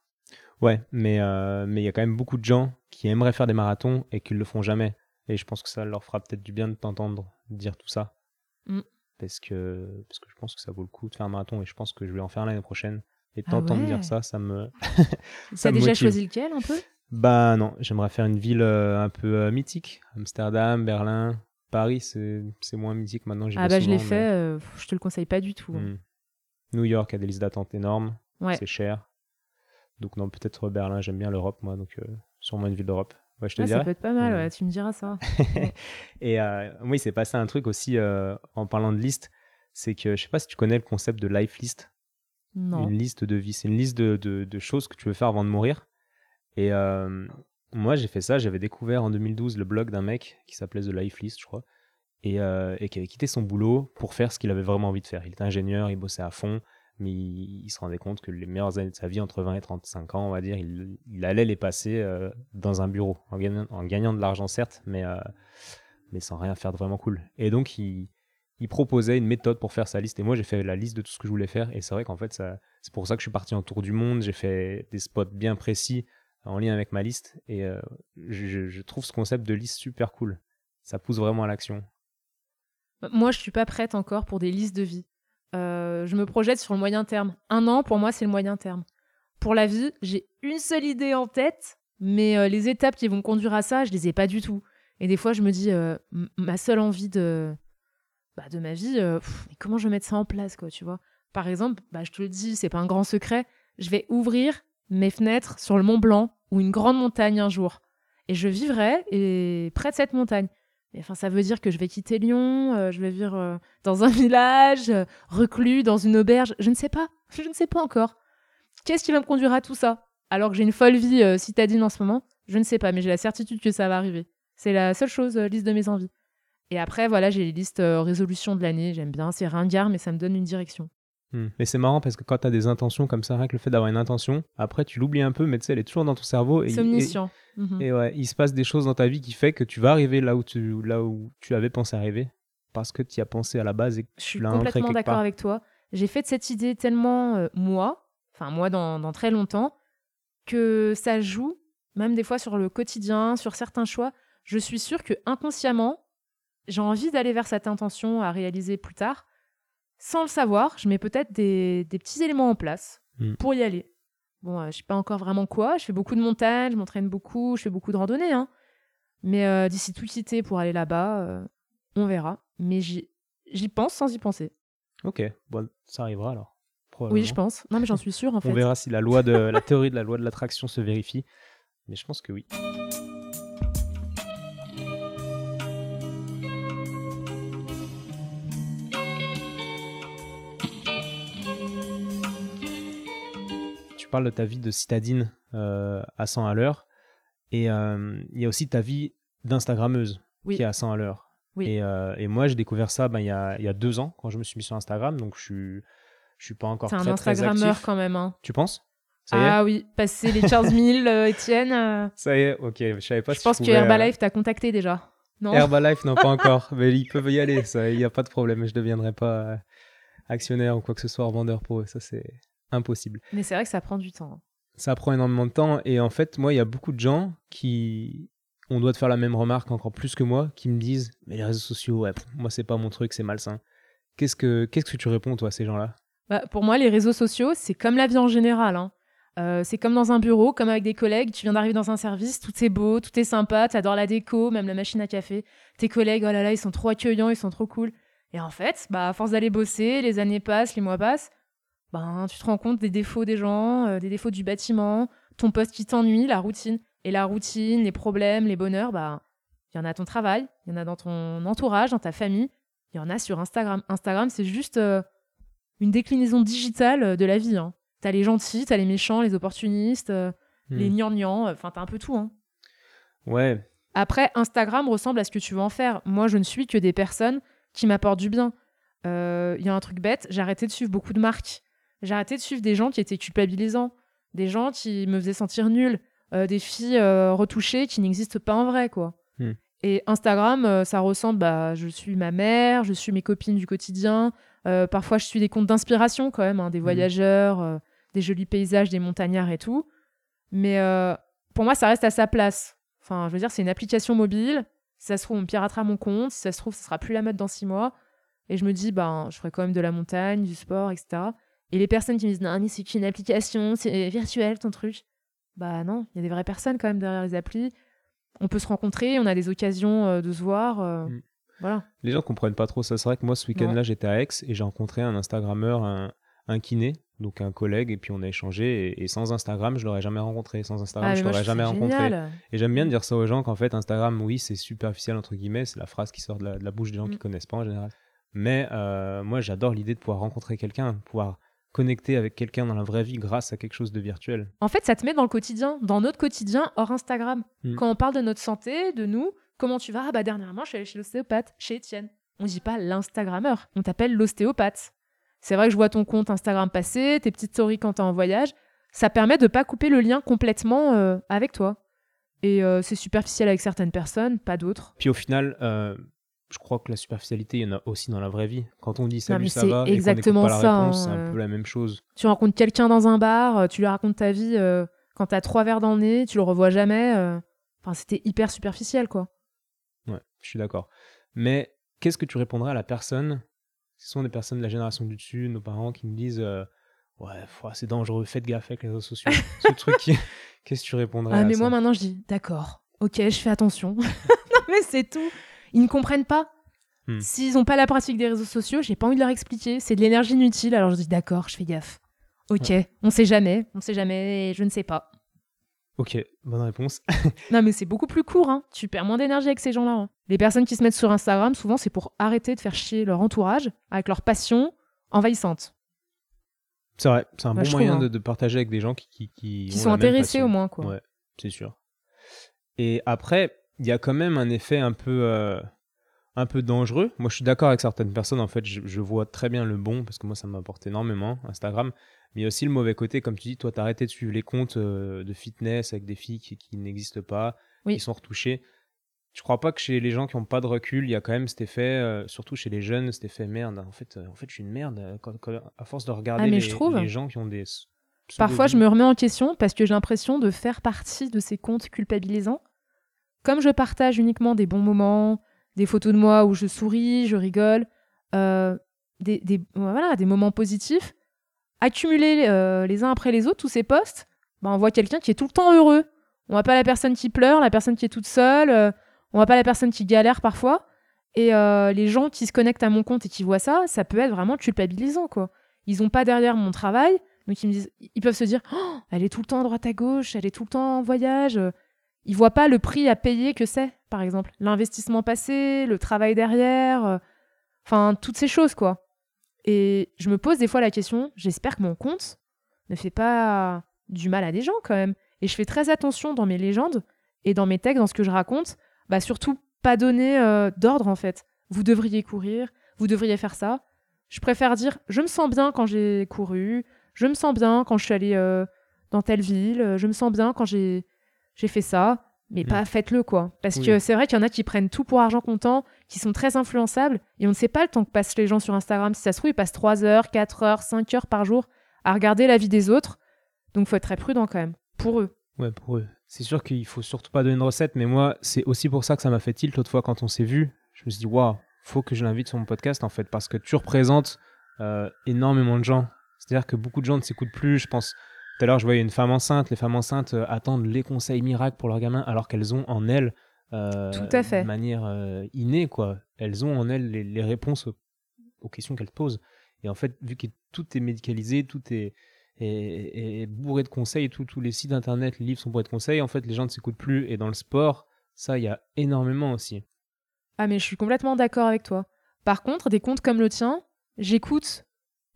Ouais, mais mais il y a quand même beaucoup de gens qui aimeraient faire des marathons et qui le font jamais. Et je pense que ça leur fera peut-être du bien de t'entendre dire tout ça. Mm. Parce, que, parce que je pense que ça vaut le coup de faire un marathon et je pense que je vais en faire l'année prochaine. Et Ah t'entendre ouais. dire ça, ça me. Ça T'as déjà choisi lequel un peu? Bah non, j'aimerais faire une ville euh, un peu euh, mythique. Amsterdam, Berlin, Paris, c'est moins mythique maintenant. Ah bah je l'ai fait, euh, je te le conseille pas du tout. hein. Hmm. New York a des listes d'attente énormes, Ouais. c'est cher. Donc non, peut-être Berlin, j'aime bien l'Europe, moi, donc sûrement une ville d'Europe. Ouais, je te Ah, ça dirais. peut être pas mal, Mm. ouais, tu me diras ça. Et oui, c'est passé un truc aussi en parlant de liste, c'est que je sais pas si tu connais le concept de life list, Une liste de vie. C'est une liste de, de- choses que tu veux faire avant de mourir. Et euh, moi, j'ai fait ça. J'avais découvert en 2012 le blog d'un mec qui s'appelait The Life List, je crois, et, euh, et qui avait quitté son boulot pour faire ce qu'il avait vraiment envie de faire. Il était ingénieur, il bossait à fond, mais il, se rendait compte que les meilleures années de sa vie, entre 20 et 35 ans, on va dire, il, allait les passer euh, dans un bureau, en gagnant, en gagnant de l'argent, certes, mais, mais sans rien faire de vraiment cool. Et donc, il, il proposait une méthode pour faire sa liste. Et moi, j'ai fait la liste de tout ce que je voulais faire. Et c'est vrai qu'en fait, c'est pour ça que je suis parti en tour du monde. J'ai fait des spots bien précis en lien avec ma liste. Et euh, je, trouve ce concept de liste super cool. Ça pousse vraiment à l'action. Moi, je suis pas prête encore pour des listes de vie. Euh, je me projette sur le moyen terme. Un an, pour moi, c'est le moyen terme. Pour la vie, j'ai une seule idée en tête, mais euh, les étapes qui vont conduire à ça, je les ai pas du tout. Et des fois, je me dis, ma seule envie de, bah, de ma vie, euh, mais comment je vais mettre ça en place, quoi, tu vois? Par exemple, bah, je te le dis, c'est pas un grand secret, je vais ouvrir mes fenêtres sur le Mont Blanc ou une grande montagne un jour. Et je vivrai et près de cette montagne. Mais enfin, ça veut dire que je vais quitter Lyon, euh, je vais vivre euh, dans un village, euh, reclus, dans une auberge. Je ne sais pas. Je ne sais pas encore. Qu'est-ce qui va me conduire à tout ça? Alors que j'ai une folle vie citadine en ce moment, je ne sais pas, mais j'ai la certitude que ça va arriver. C'est la seule chose, liste de mes envies. Et après, voilà, j'ai les listes euh, résolutions de l'année. J'aime bien, c'est ringard, mais ça me donne une direction. Hmm. Mais c'est marrant parce que quand tu as des intentions comme ça, rien que le fait d'avoir une intention, après tu l'oublies un peu, mais tu sais, elle est toujours dans ton cerveau. Et, C'est omniscient. Mhm. et, ouais, il se passe des choses dans ta vie qui fait que tu vas arriver là où tu, là où tu avais pensé arriver parce que tu y as pensé à la base et que Je tu suis l'as ancré complètement quelque d'accord avec toi. J'ai fait de cette idée tellement euh, moi, enfin moi dans, dans très longtemps, que ça joue, même des fois sur le quotidien, sur certains choix. Je suis sûre que inconsciemment, j'ai envie d'aller vers cette intention à réaliser plus tard. Sans le savoir, je mets peut-être des, des petits éléments en place Mm. pour y aller. Bon, euh, je sais pas encore vraiment quoi. Je fais beaucoup de montagnes, je m'entraîne beaucoup, je fais beaucoup de randonnées. Hein. Mais euh, d'ici tout quitter pour aller là-bas, euh, on verra. Mais j'y pense sans y penser. Ok, bon, ça arrivera alors. Oui, je pense. Non, mais j'en suis sûre, en fait. On verra si la loi de la théorie de la loi de l'attraction se vérifie. Mais je pense que oui. Tu parles de ta vie de citadine euh, à 100 à l'heure. Et euh, il y a aussi ta vie d'Instagrammeuse Oui. qui est à 100 à l'heure. Oui. Et, euh, et moi, j'ai découvert ça ben, il, y a, y a deux ans quand je me suis mis sur Instagram. Donc, je suis, je suis pas encore un très, très Instagrammeur quand même. Hein. Tu penses? Ça y est? Ah oui, passer les 15 000, euh, Étienne. Ça y est, ok. Je savais pas je si pense je que pouvais, euh, Herbalife t'a contacté déjà. Non? Herbalife, non, pas encore. Mais ils peuvent y aller, il n'y a pas de problème. Je ne deviendrai pas actionnaire ou quoi que ce soit, vendeur pour eux. Ça, c'est impossible. Mais c'est vrai que ça prend du temps. Ça prend énormément de temps. Et en fait, moi, il y a beaucoup de gens qui. On doit te faire la même remarque encore plus que moi, qui me disent Mais les réseaux sociaux, ouais, moi, c'est pas mon truc, c'est malsain. Qu'est-ce que, qu'est-ce que tu réponds, toi, à ces gens-là? Bah, pour moi, les réseaux sociaux, c'est comme la vie en général. hein. Euh, c'est comme dans un bureau, comme avec des collègues. Tu viens d'arriver dans un service, tout est beau, tout est sympa, t'adores la déco, même la machine à café. Tes collègues, oh là là, ils sont trop accueillants, ils sont trop cool. Et en fait, bah, à force d'aller bosser, les années passent, les mois passent, ben, tu te rends compte des défauts des gens, euh, des défauts du bâtiment, ton poste qui t'ennuie, la routine. Et la routine, les problèmes, les bonheurs, bah, il y en a à ton travail, il y en a dans ton entourage, dans ta famille, il y en a sur Instagram. Instagram, c'est juste euh, une déclinaison digitale euh, de la vie. Hein. T'as les gentils, t'as les méchants, les opportunistes, euh, Hmm. les gnangnans, enfin t'as un peu tout. Hein. Ouais, Après, Instagram ressemble à ce que tu veux en faire. Moi, je ne suis que des personnes qui m'apportent du bien. Il y a un truc bête, j'ai arrêté de suivre beaucoup de marques. J'ai arrêté de suivre des gens qui étaient culpabilisants, des gens qui me faisaient sentir nulle, euh, des filles euh, retouchées qui n'existent pas en vrai, quoi. Hmm. Et Instagram, euh, ça ressemble, bah, je suis ma mère, je suis mes copines du quotidien. Parfois, je suis des comptes d'inspiration quand même, hein, des voyageurs, euh, des jolis paysages, des montagnards et tout. Mais pour moi, ça reste à sa place. Enfin, je veux dire, c'est une application mobile. Si ça se trouve, on piratera mon compte. Si ça se trouve, ça sera plus la mode dans six mois. Et je me dis, ben, je ferai quand même de la montagne, du sport, etc. Et les personnes qui me disent, non, mais c'est qu'une application, c'est virtuel ton truc. Bah non, il y a des vraies personnes quand même derrière les applis. On peut se rencontrer, on a des occasions euh, de se voir. euh, Mm. Voilà. les gens comprennent pas trop ça. C'est vrai que moi, ce week-end-là, j'étais à Aix et j'ai rencontré un Instagrammeur, un, un kiné, donc un collègue, et puis on a échangé. Et, et sans Instagram, je l'aurais jamais rencontré. Sans Instagram, Ah, je l'aurais jamais rencontré. génial. Et j'aime bien dire ça aux gens qu'en fait, Instagram, oui, c'est superficiel, entre guillemets. C'est la phrase qui sort de la, de la bouche des gens Mm. qui connaissent pas en général. Mais euh, moi, j'adore l'idée de pouvoir rencontrer quelqu'un, pouvoir connecter avec quelqu'un dans la vraie vie grâce à quelque chose de virtuel. En fait, ça te met dans le quotidien, dans notre quotidien hors Instagram. Mm. Quand on parle de notre santé, de nous, comment tu vas? Ah bah dernièrement, je suis allée chez l'ostéopathe, chez Étienne. On dit pas l'Instagrammeur, on t'appelle l'ostéopathe. C'est vrai que je vois ton compte Instagram passer, tes petites stories quand t'es en voyage. Ça permet de pas couper le lien complètement euh, avec toi. Et euh, c'est superficiel avec certaines personnes, pas d'autres. Puis au final, euh, je crois que la superficialité, il y en a aussi dans la vraie vie. Quand on dit salut, ça va, exactement et qu'on pas ça, la réponse, hein, c'est un euh. peu la même chose. Tu rencontres quelqu'un dans un bar, euh, tu lui racontes ta vie euh, quand t'as trois verres dans le nez, tu le revois jamais. euh. Enfin, c'était hyper superficiel, quoi. Ouais, je suis d'accord. Mais qu'est-ce que tu répondrais à la personne? Ce sont des personnes de la génération du dessus, nos parents, qui nous disent euh, Ouais, c'est dangereux, faites gaffe avec les réseaux sociaux. Ce truc, qui- qu'est-ce que tu répondrais Ah, à mais ça? moi maintenant je dis d'accord, ok, je fais attention. non, mais c'est tout. Ils ne comprennent pas. Hmm. S'ils n'ont pas la pratique des réseaux sociaux, j'ai pas envie de leur expliquer. C'est de l'énergie inutile, alors je dis d'accord, je fais gaffe. Ok, on sait jamais, on sait jamais, je ne sais pas. Ok, bonne réponse. Non, mais c'est beaucoup plus court, hein. Tu perds moins d'énergie avec ces gens-là. hein. Les personnes qui se mettent sur Instagram, souvent, c'est pour arrêter de faire chier leur entourage avec leur passion envahissante. c'est vrai, c'est un Bah, bon moyen trouve, hein. de partager avec des gens qui, qui, qui Qui ont sont la intéressés au moins, quoi. Ouais, c'est sûr. Et après, il y a quand même un effet un peu, euh, un peu dangereux. Moi, je suis d'accord avec certaines personnes. En fait, je, je vois très bien le bon parce que moi, ça m'apporte énormément, Instagram. Mais il y a aussi le mauvais côté, comme tu dis, toi, t'as arrêté de suivre les comptes euh, de fitness avec des filles qui, qui n'existent pas, Oui. qui sont retouchées. Je crois pas que chez les gens qui n'ont pas de recul, il y a quand même cet effet, euh, surtout chez les jeunes, cet effet merde. En fait, en fait je suis une merde. quand- quand- à force de regarder Ah, mais les, je trouve. les gens qui ont des. Parfois, je me remets en question parce que j'ai l'impression de faire partie de ces comptes culpabilisants. Comme je partage uniquement des bons moments, des photos de moi où je souris, je rigole, euh, des, voilà, des moments positifs, accumuler euh, les uns après les autres tous ces posts, bah, on voit quelqu'un qui est tout le temps heureux. On voit pas la personne qui pleure, la personne qui est toute seule, euh, on voit pas la personne qui galère parfois. Et euh, les gens qui se connectent à mon compte et qui voient ça, ça peut être vraiment culpabilisant, quoi. Ils ont pas derrière mon travail, donc ils me disent, ils peuvent se dire, Oh, elle est tout le temps à droite à gauche, elle est tout le temps en voyage. Ils voient pas le prix à payer que c'est, par exemple, l'investissement passé, le travail derrière, euh, enfin toutes ces choses, quoi. Et je me pose des fois la question, j'espère que mon compte ne fait pas du mal à des gens quand même. Et je fais très attention dans mes légendes et dans mes textes, dans ce que je raconte, bah surtout pas donner euh, d'ordre en fait. Vous devriez courir, vous devriez faire ça. Je préfère dire je me sens bien quand j'ai couru, je me sens bien quand je suis allée euh, dans telle ville, je me sens bien quand j'ai j'ai fait ça, mais pas faites-le quoi. Parce Oui. que c'est vrai qu'il y en a qui prennent tout pour argent comptant, qui sont très influençables et on ne sait pas le temps que passent les gens sur Instagram. Si ça se trouve, ils passent 3 heures, 4 heures, 5 heures par jour à regarder la vie des autres. Donc faut être très prudent quand même pour eux. Ouais, pour eux. C'est sûr qu'il faut surtout pas donner une recette, mais moi, c'est aussi pour ça que ça m'a fait tilt l'autre fois quand on s'est vu. Je me suis dit, waouh, faut que je l'invite sur mon podcast en fait, parce que tu représentes euh, énormément de gens. C'est-à-dire que beaucoup de gens ne s'écoutent plus. Je pense, tout à l'heure, je voyais une femme enceinte. Les femmes enceintes euh, attendent les conseils miracles pour leurs gamins, alors qu'elles ont en elles, euh, Tout à fait. de manière euh, innée, quoi. Elles ont en elles les, les réponses aux, aux questions qu'elles posent. Et en fait, vu que tout est médicalisé, tout est, est- est bourré de conseils, tout- tous les sites internet, les livres sont bourrés de conseils, en fait, les gens ne s'écoutent plus. Et dans le sport, ça, il y a énormément aussi. Ah mais je suis complètement d'accord avec toi. Par contre, des comptes comme le tien, j'écoute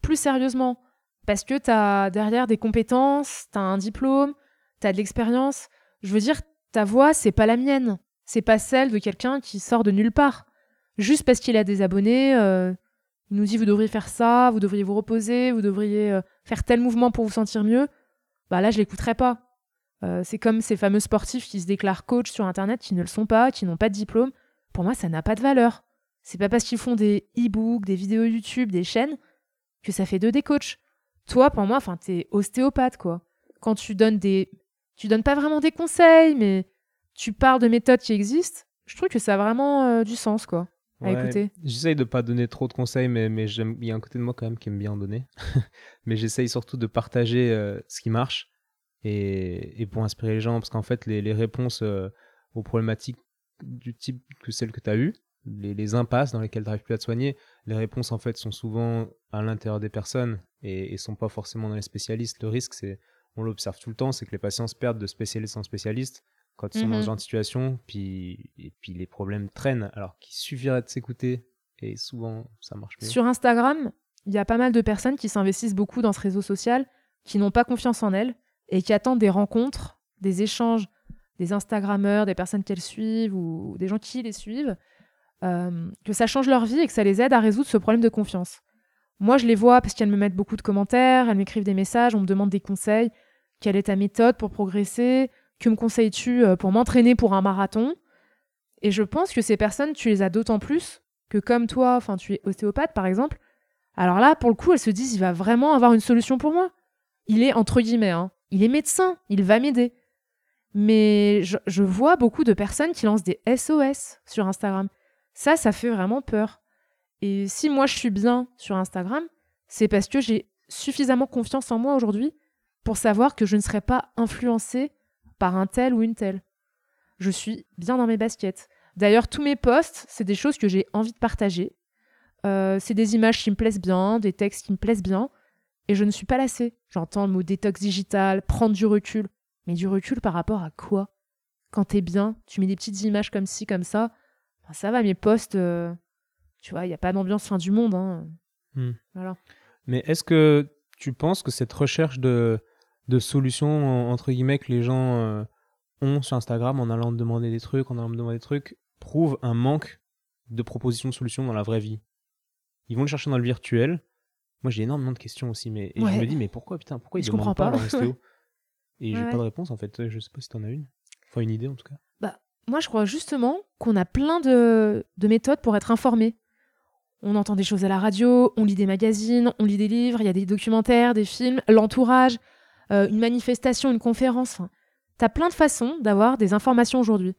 plus sérieusement parce que t'as derrière des compétences, t'as un diplôme, t'as de l'expérience. Je veux dire, ta voix, c'est pas la mienne. C'est pas celle de quelqu'un qui sort de nulle part. Juste parce qu'il a des abonnés, euh, il nous dit vous devriez faire ça, vous devriez vous reposer, vous devriez euh, faire tel mouvement pour vous sentir mieux. Bah là, je l'écouterai pas. Euh, c'est comme ces fameux sportifs qui se déclarent coach sur internet, qui ne le sont pas, qui n'ont pas de diplôme. Pour moi, ça n'a pas de valeur. C'est pas parce qu'ils font des e-books, des vidéos YouTube, des chaînes que ça fait d'eux des coachs. Toi, pour moi, enfin, t'es ostéopathe, quoi. Quand tu donnes des, tu donnes pas vraiment des conseils, mais tu parles de méthodes qui existent. Je trouve que ça a vraiment euh, du sens, quoi. À écouter. J'essaye de pas donner trop de conseils, mais, mais j'aime- il y a un côté de moi quand même qui aime bien en donner. mais j'essaye surtout de partager euh, ce qui marche et, et pour inspirer les gens, parce qu'en fait, les, les réponses euh, aux problématiques du type que celles que tu as eues, les, les impasses dans lesquelles tu n'arrives plus à te soigner, les réponses en fait sont souvent à l'intérieur des personnes et, et sont pas forcément dans les spécialistes. Le risque, c'est, on l'observe tout le temps, c'est que les patients se perdent de spécialiste en spécialiste quand ils sont dans Mhm. ce genre de situation, puis, et puis les problèmes traînent, alors qu'il suffirait de s'écouter, et souvent ça marche mieux. Sur Instagram, il y a pas mal de personnes qui s'investissent beaucoup dans ce réseau social, qui n'ont pas confiance en elles et qui attendent des rencontres, des échanges, des Instagrammeurs, des personnes qu'elles suivent ou des gens qui les suivent, euh, que ça change leur vie et que ça les aide à résoudre ce problème de confiance. Moi, je les vois parce qu'elles me mettent beaucoup de commentaires, elles m'écrivent des messages, on me demande des conseils. Quelle est ta méthode pour progresser? Que me conseilles-tu euh, pour m'entraîner pour un marathon? Et je pense que ces personnes, tu les as d'autant plus que comme toi, enfin tu es ostéopathe par exemple, alors là, pour le coup, elles se disent, il va vraiment avoir une solution pour moi. Il est, entre guillemets, hein, il est médecin, il va m'aider. Mais je, je, vois beaucoup de personnes qui lancent des SOS sur Instagram. Ça, ça fait vraiment peur. Et si moi je suis bien sur Instagram, c'est parce que j'ai suffisamment confiance en moi aujourd'hui pour savoir que je ne serai pas influencée par un tel ou une telle. Je suis bien dans mes baskets. D'ailleurs, tous mes posts, c'est des choses que j'ai envie de partager. Euh, c'est des images qui me plaisent bien, des textes qui me plaisent bien, et je ne suis pas lassée. J'entends le mot détox digital, prendre du recul. Mais du recul par rapport à quoi? Quand t'es bien, tu mets des petites images comme ci, comme ça. Ça va, mes posts, euh, tu vois, il n'y a pas d'ambiance fin du monde. Hein. Hmm. Voilà. Mais est-ce que tu penses que cette recherche de, de solutions, entre guillemets, que les gens euh, ont sur Instagram en allant demander des trucs, en allant me demander des trucs, prouve un manque de propositions de solutions dans la vraie vie? Ils vont le chercher dans le virtuel. Moi, j'ai énormément de questions aussi, mais et je me dis, mais pourquoi, putain, pourquoi ils Je demandent pas, pas. leur Et j'ai pas de réponse en fait. Je sais pas si t'en as une. Enfin, une idée en tout cas. Bah, moi, je crois justement qu'on a plein de, de méthodes pour être informé. On entend des choses à la radio, on lit des magazines, on lit des livres, il y a des documentaires, des films, l'entourage, euh, une manifestation, une conférence. T'as plein de façons d'avoir des informations aujourd'hui.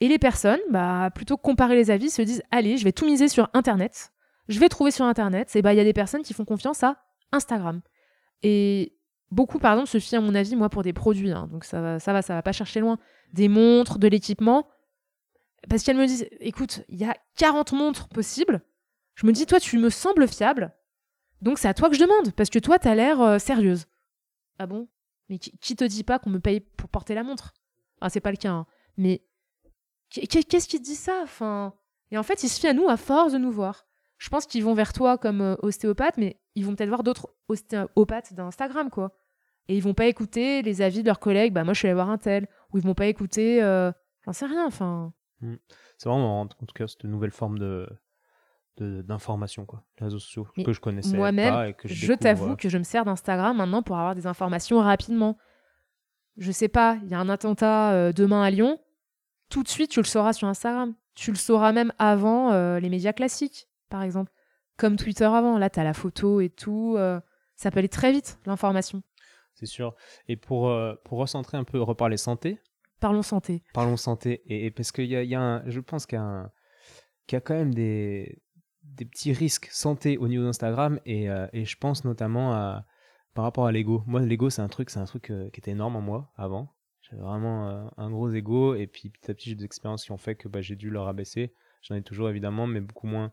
Et les personnes, bah, plutôt que comparer les avis, se disent Allez, je vais tout miser sur Internet. Je vais trouver sur Internet. Et bah, il y a des personnes qui font confiance à Instagram. Et beaucoup, par exemple, se fient, à mon avis, moi, pour des produits. hein. donc ça va, ça va, ça va pas chercher loin. Des montres, de l'équipement. Parce qu'elles me disent Écoute, il y a 40 montres possibles. Je me dis Toi, tu me sembles fiable. Donc c'est à toi que je demande. Parce que toi, t'as l'air euh, sérieuse. Ah bon? Mais qui, te dit pas qu'on me paye pour porter la montre? Ah, c'est pas le cas. hein. Mais Qu- qu- Qu'est-ce qui te dit ça? Et en fait, ils se fient à nous à force de nous voir. Je pense qu'ils vont vers toi comme euh, ostéopathe, mais ils vont peut-être voir d'autres ostéopathes d'Instagram, quoi. Et ils vont pas écouter les avis de leurs collègues, bah moi je suis allée voir un tel. Ou ils vont pas écouter, euh, j'en sais rien, enfin. C'est vraiment en tout cas cette nouvelle forme de d'information quoi. Les réseaux sociaux Mais que je connaissais moi-même, pas et que je, Je t'avoue que je me sers d'Instagram maintenant pour avoir des informations rapidement. Je sais pas, il y a un attentat euh, demain à Lyon, tout de suite tu le sauras sur Instagram. Tu le sauras même avant euh, les médias classiques, par exemple. Comme Twitter avant, là t'as la photo et tout. euh, ça peut aller très vite, l'information. C'est sûr. Et pour, euh, pour recentrer un peu, reparler santé, Parlons santé. parlons santé. Et, et parce qu'il y a, il y a un, je pense qu'il y a, y quand même des, des petits risques santé au niveau d'Instagram. Et, euh, et je pense notamment à, par rapport à l'ego. Moi, l'ego, c'est un truc, c'est un truc euh, qui était énorme en moi avant. J'avais vraiment un gros ego. Et puis petit à petit, j'ai des expériences qui ont fait que bah, j'ai dû le rabaisser. J'en ai toujours évidemment, mais beaucoup moins.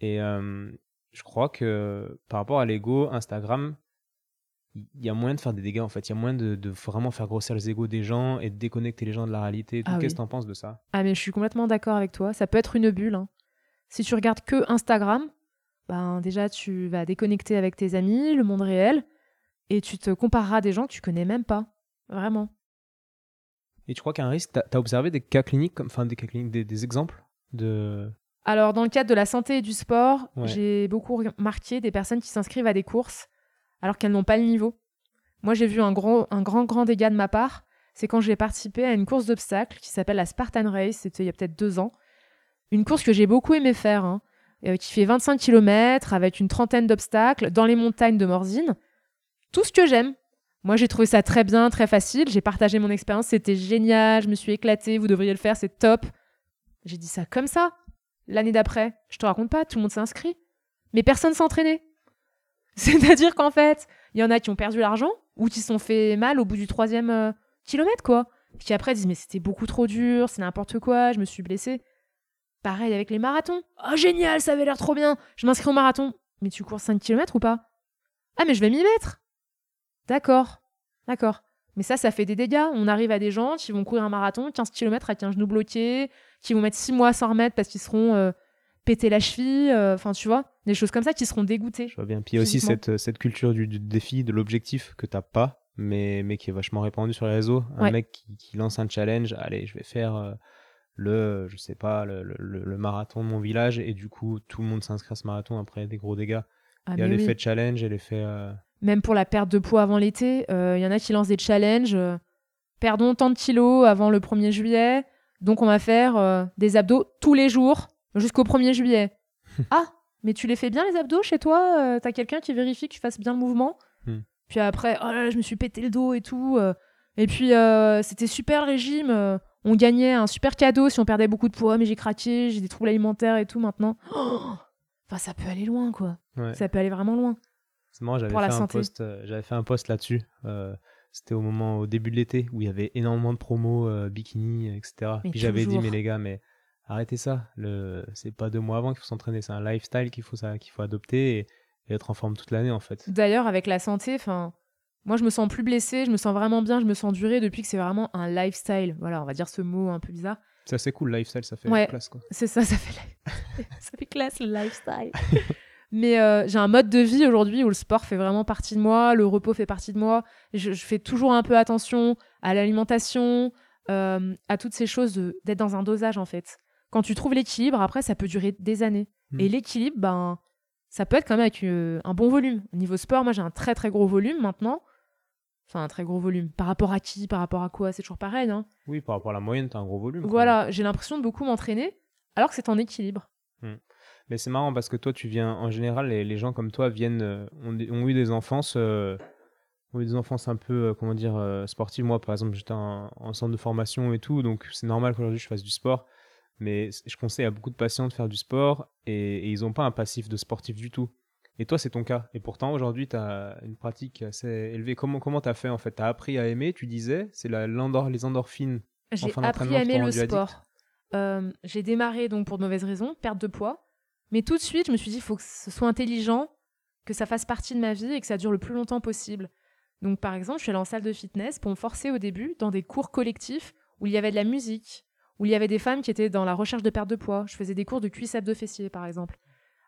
Et je crois que par rapport à l'ego, Instagram, il y a moyen de faire des dégâts en fait. Il y a moyen de, de vraiment faire grossir les égos des gens et de déconnecter les gens de la réalité. Ah Qu'est-ce que t'en penses de ça? Ah mais je suis complètement d'accord avec toi. Ça peut être une bulle. hein. Si tu regardes que Instagram, ben déjà tu vas déconnecter avec tes amis, le monde réel, et tu te compareras à des gens que tu connais même pas. Vraiment. Et tu crois qu'il y a un risque T'as as observé des cas cliniques, comme- enfin des cas cliniques, des, des exemples de. Alors, dans le cadre de la santé et du sport, Ouais. j'ai beaucoup remarqué des personnes qui s'inscrivent à des courses alors qu'elles n'ont pas le niveau. Moi, j'ai vu un, gros, un grand, grand dégât de ma part. C'est quand j'ai participé à une course d'obstacles qui s'appelle la Spartan Race. C'était il y a peut-être deux ans. Une course que j'ai beaucoup aimé faire, hein, euh, qui fait 25 km avec une trentaine d'obstacles dans les montagnes de Morzine. Tout ce que j'aime. Moi, j'ai trouvé ça très bien, très facile. J'ai partagé mon expérience. C'était génial. Je me suis éclatée. Vous devriez le faire. C'est top. J'ai dit ça comme ça. L'année d'après, je te raconte pas, tout le monde s'est inscrit. Mais personne s'est entraîné. C'est-à-dire qu'en fait, il y en a qui ont perdu l'argent ou qui se sont fait mal au bout du troisième euh, kilomètre, quoi. Qui après disent, mais c'était beaucoup trop dur, c'est n'importe quoi, je me suis blessée. Pareil avec les marathons. Oh, génial, ça avait l'air trop bien. Je m'inscris au marathon. Mais tu cours 5 km ou pas? Ah, mais je vais m'y mettre. D'accord, d'accord. Mais ça, ça fait des dégâts. On arrive à des gens qui vont courir un marathon, 15 km avec un genou bloqué, qui vont mettre 6 mois s'en remettre parce qu'ils seront euh, la cheville. euh, Enfin, tu vois, des choses comme ça qui seront dégoûtés. Je vois bien. Puis il y a aussi cette, cette culture du, défi, de l'objectif que t'as pas, mais, mais qui est vachement répandue sur les réseaux. Un mec qui, lance un challenge, allez, je vais faire euh, le, je sais pas, le, le, marathon de mon village, et du coup, tout le monde s'inscrit à ce marathon après des gros dégâts. Ah, il y a l'effet challenge et l'effet. Euh, Même pour la perte de poids avant l'été, euh, il y en a qui lancent des challenges. perdons tant de kilos avant le 1er juillet, donc on va faire des abdos tous les jours jusqu'au 1er juillet. ah, mais tu les fais bien les abdos chez toi euh, T'as quelqu'un qui vérifie que tu fasses bien le mouvement hmm. Puis après, oh là je me suis pété le dos et tout. Euh. et puis euh, c'était super régime. on gagnait un super cadeau si on perdait beaucoup de poids, mais j'ai craqué, j'ai des troubles alimentaires et tout maintenant. enfin, ça peut aller loin quoi. Ça peut aller vraiment loin. C'est marrant, j'avais fait, un post, j'avais fait un post là-dessus. c'était au moment, au début de l'été, où il y avait énormément de promos bikini, etc. puis j'avais dit, mais les gars, mais arrêtez ça. Le... C'est pas deux mois avant qu'il faut s'entraîner, c'est un lifestyle qu'il faut, ça... qu'il faut adopter et... être en forme toute l'année en fait. D'ailleurs, avec la santé, enfin. Moi, je me sens plus blessée, je me sens vraiment bien, je me sens durée depuis que c'est vraiment un lifestyle. Voilà, on va dire ce mot un peu bizarre. C'est assez cool, lifestyle, ça fait classe quoi. C'est ça, ça fait, ça fait classe le lifestyle. Mais euh, j'ai un mode de vie aujourd'hui où le sport fait vraiment partie de moi, le repos fait partie de moi. Je, fais toujours un peu attention à l'alimentation, euh, à toutes ces choses, d'être dans un dosage en fait quand tu trouves l'équilibre, après, ça peut durer des années. Et hmm. l'équilibre, ben, ça peut être quand même avec euh, un bon volume. Au niveau sport, moi, j'ai un très très gros volume maintenant. Enfin, un très gros volume. Par rapport à qui Par rapport à quoi C'est toujours pareil. Hein. Oui, par rapport à la moyenne, tu as un gros volume. Voilà, j'ai l'impression de beaucoup m'entraîner, alors que c'est en équilibre. Hmm. Mais c'est marrant parce que toi, tu viens, en général, les, les gens comme toi viennent, euh, ont, ont, eu des enfances. Euh, ont eu des enfances un peu, comment dire, sportives. Moi, par exemple, j'étais en, centre de formation et tout, donc c'est normal qu'aujourd'hui je fasse du sport. Mais je conseille à beaucoup de patients de faire du sport et, ils n'ont pas un passif de sportif du tout. Et toi, c'est ton cas. Et pourtant, aujourd'hui, tu as une pratique assez élevée. Comment tu as fait en fait? Tu as appris à aimer, tu disais? C'est la, les endorphines. J'ai appris à aimer le sport. Euh, j'ai démarré donc pour de mauvaises raisons, perte de poids. Mais tout de suite, je me suis dit, il faut que ce soit intelligent, que ça fasse partie de ma vie et que ça dure le plus longtemps possible. Donc par exemple, je suis allée en salle de fitness pour me forcer au début dans des cours collectifs où il y avait de la musique, où il y avait des femmes qui étaient dans la recherche de perte de poids. Je faisais des cours de cuisse de fessier, par exemple.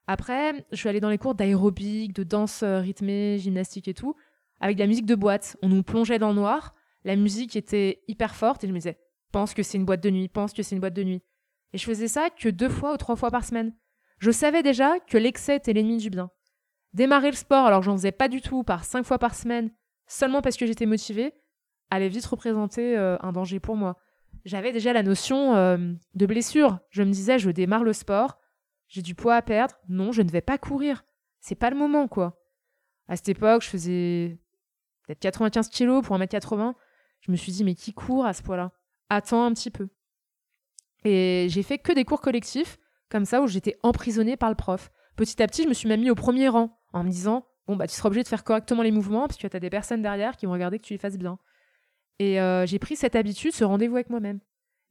Après, je suis allée dans les cours d'aérobic, de danse euh, rythmée, gymnastique et tout, avec de la musique de boîte. On nous plongeait dans le noir, la musique était hyper forte et je me disais, pense que c'est une boîte de nuit, pense que c'est une boîte de nuit. Et je faisais ça que deux fois ou trois fois par semaine. Je savais déjà que l'excès était l'ennemi du bien. Démarrer le sport alors que j'en faisais pas du tout par cinq fois par semaine, seulement parce que j'étais motivée, allait vite représenter euh, un danger pour moi j'avais déjà la notion euh, de blessure. Je me disais, je démarre le sport, j'ai du poids à perdre. Non, je ne vais pas courir. C'est pas le moment, quoi. À cette époque, je faisais peut-être 95 kilos pour 1m80. Je me suis dit, mais qui court à ce poids-là? Attends un petit peu. Et j'ai fait que des cours collectifs, comme ça, où j'étais emprisonnée par le prof. Petit à petit, je me suis même mis au premier rang, en me disant, bon, bah, tu seras obligé de faire correctement les mouvements, parce que tu as des personnes derrière qui vont regarder que tu les fasses bien. Et euh, j'ai pris cette habitude, ce rendez-vous avec moi-même.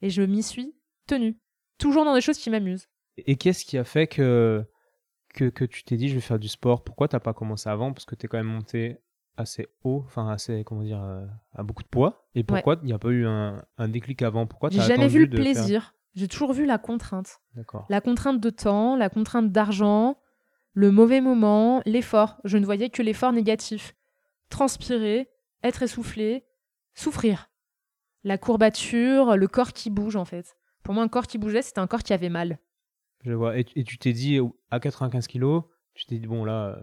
Et je m'y suis tenue. Toujours dans des choses qui m'amusent. Et qu'est-ce qui a fait que, que, que tu t'es dit je vais faire du sport? Pourquoi t'as pas commencé avant? Parce que tu es quand même monté assez haut, enfin assez, comment dire, euh, à beaucoup de poids. Et pourquoi il n'y a pas eu un, un, déclic avant? Pourquoi J'ai jamais vu le plaisir. J'ai toujours vu la contrainte. La contrainte de temps, la contrainte d'argent, le mauvais moment, l'effort. Je ne voyais que l'effort négatif. Transpirer, être essoufflé, souffrir. La courbature, le corps qui bouge en fait. Pour moi, un corps qui bougeait, c'était un corps qui avait mal. Je vois. Et, tu t'es dit, à 95 kilos, tu t'es dit, bon là,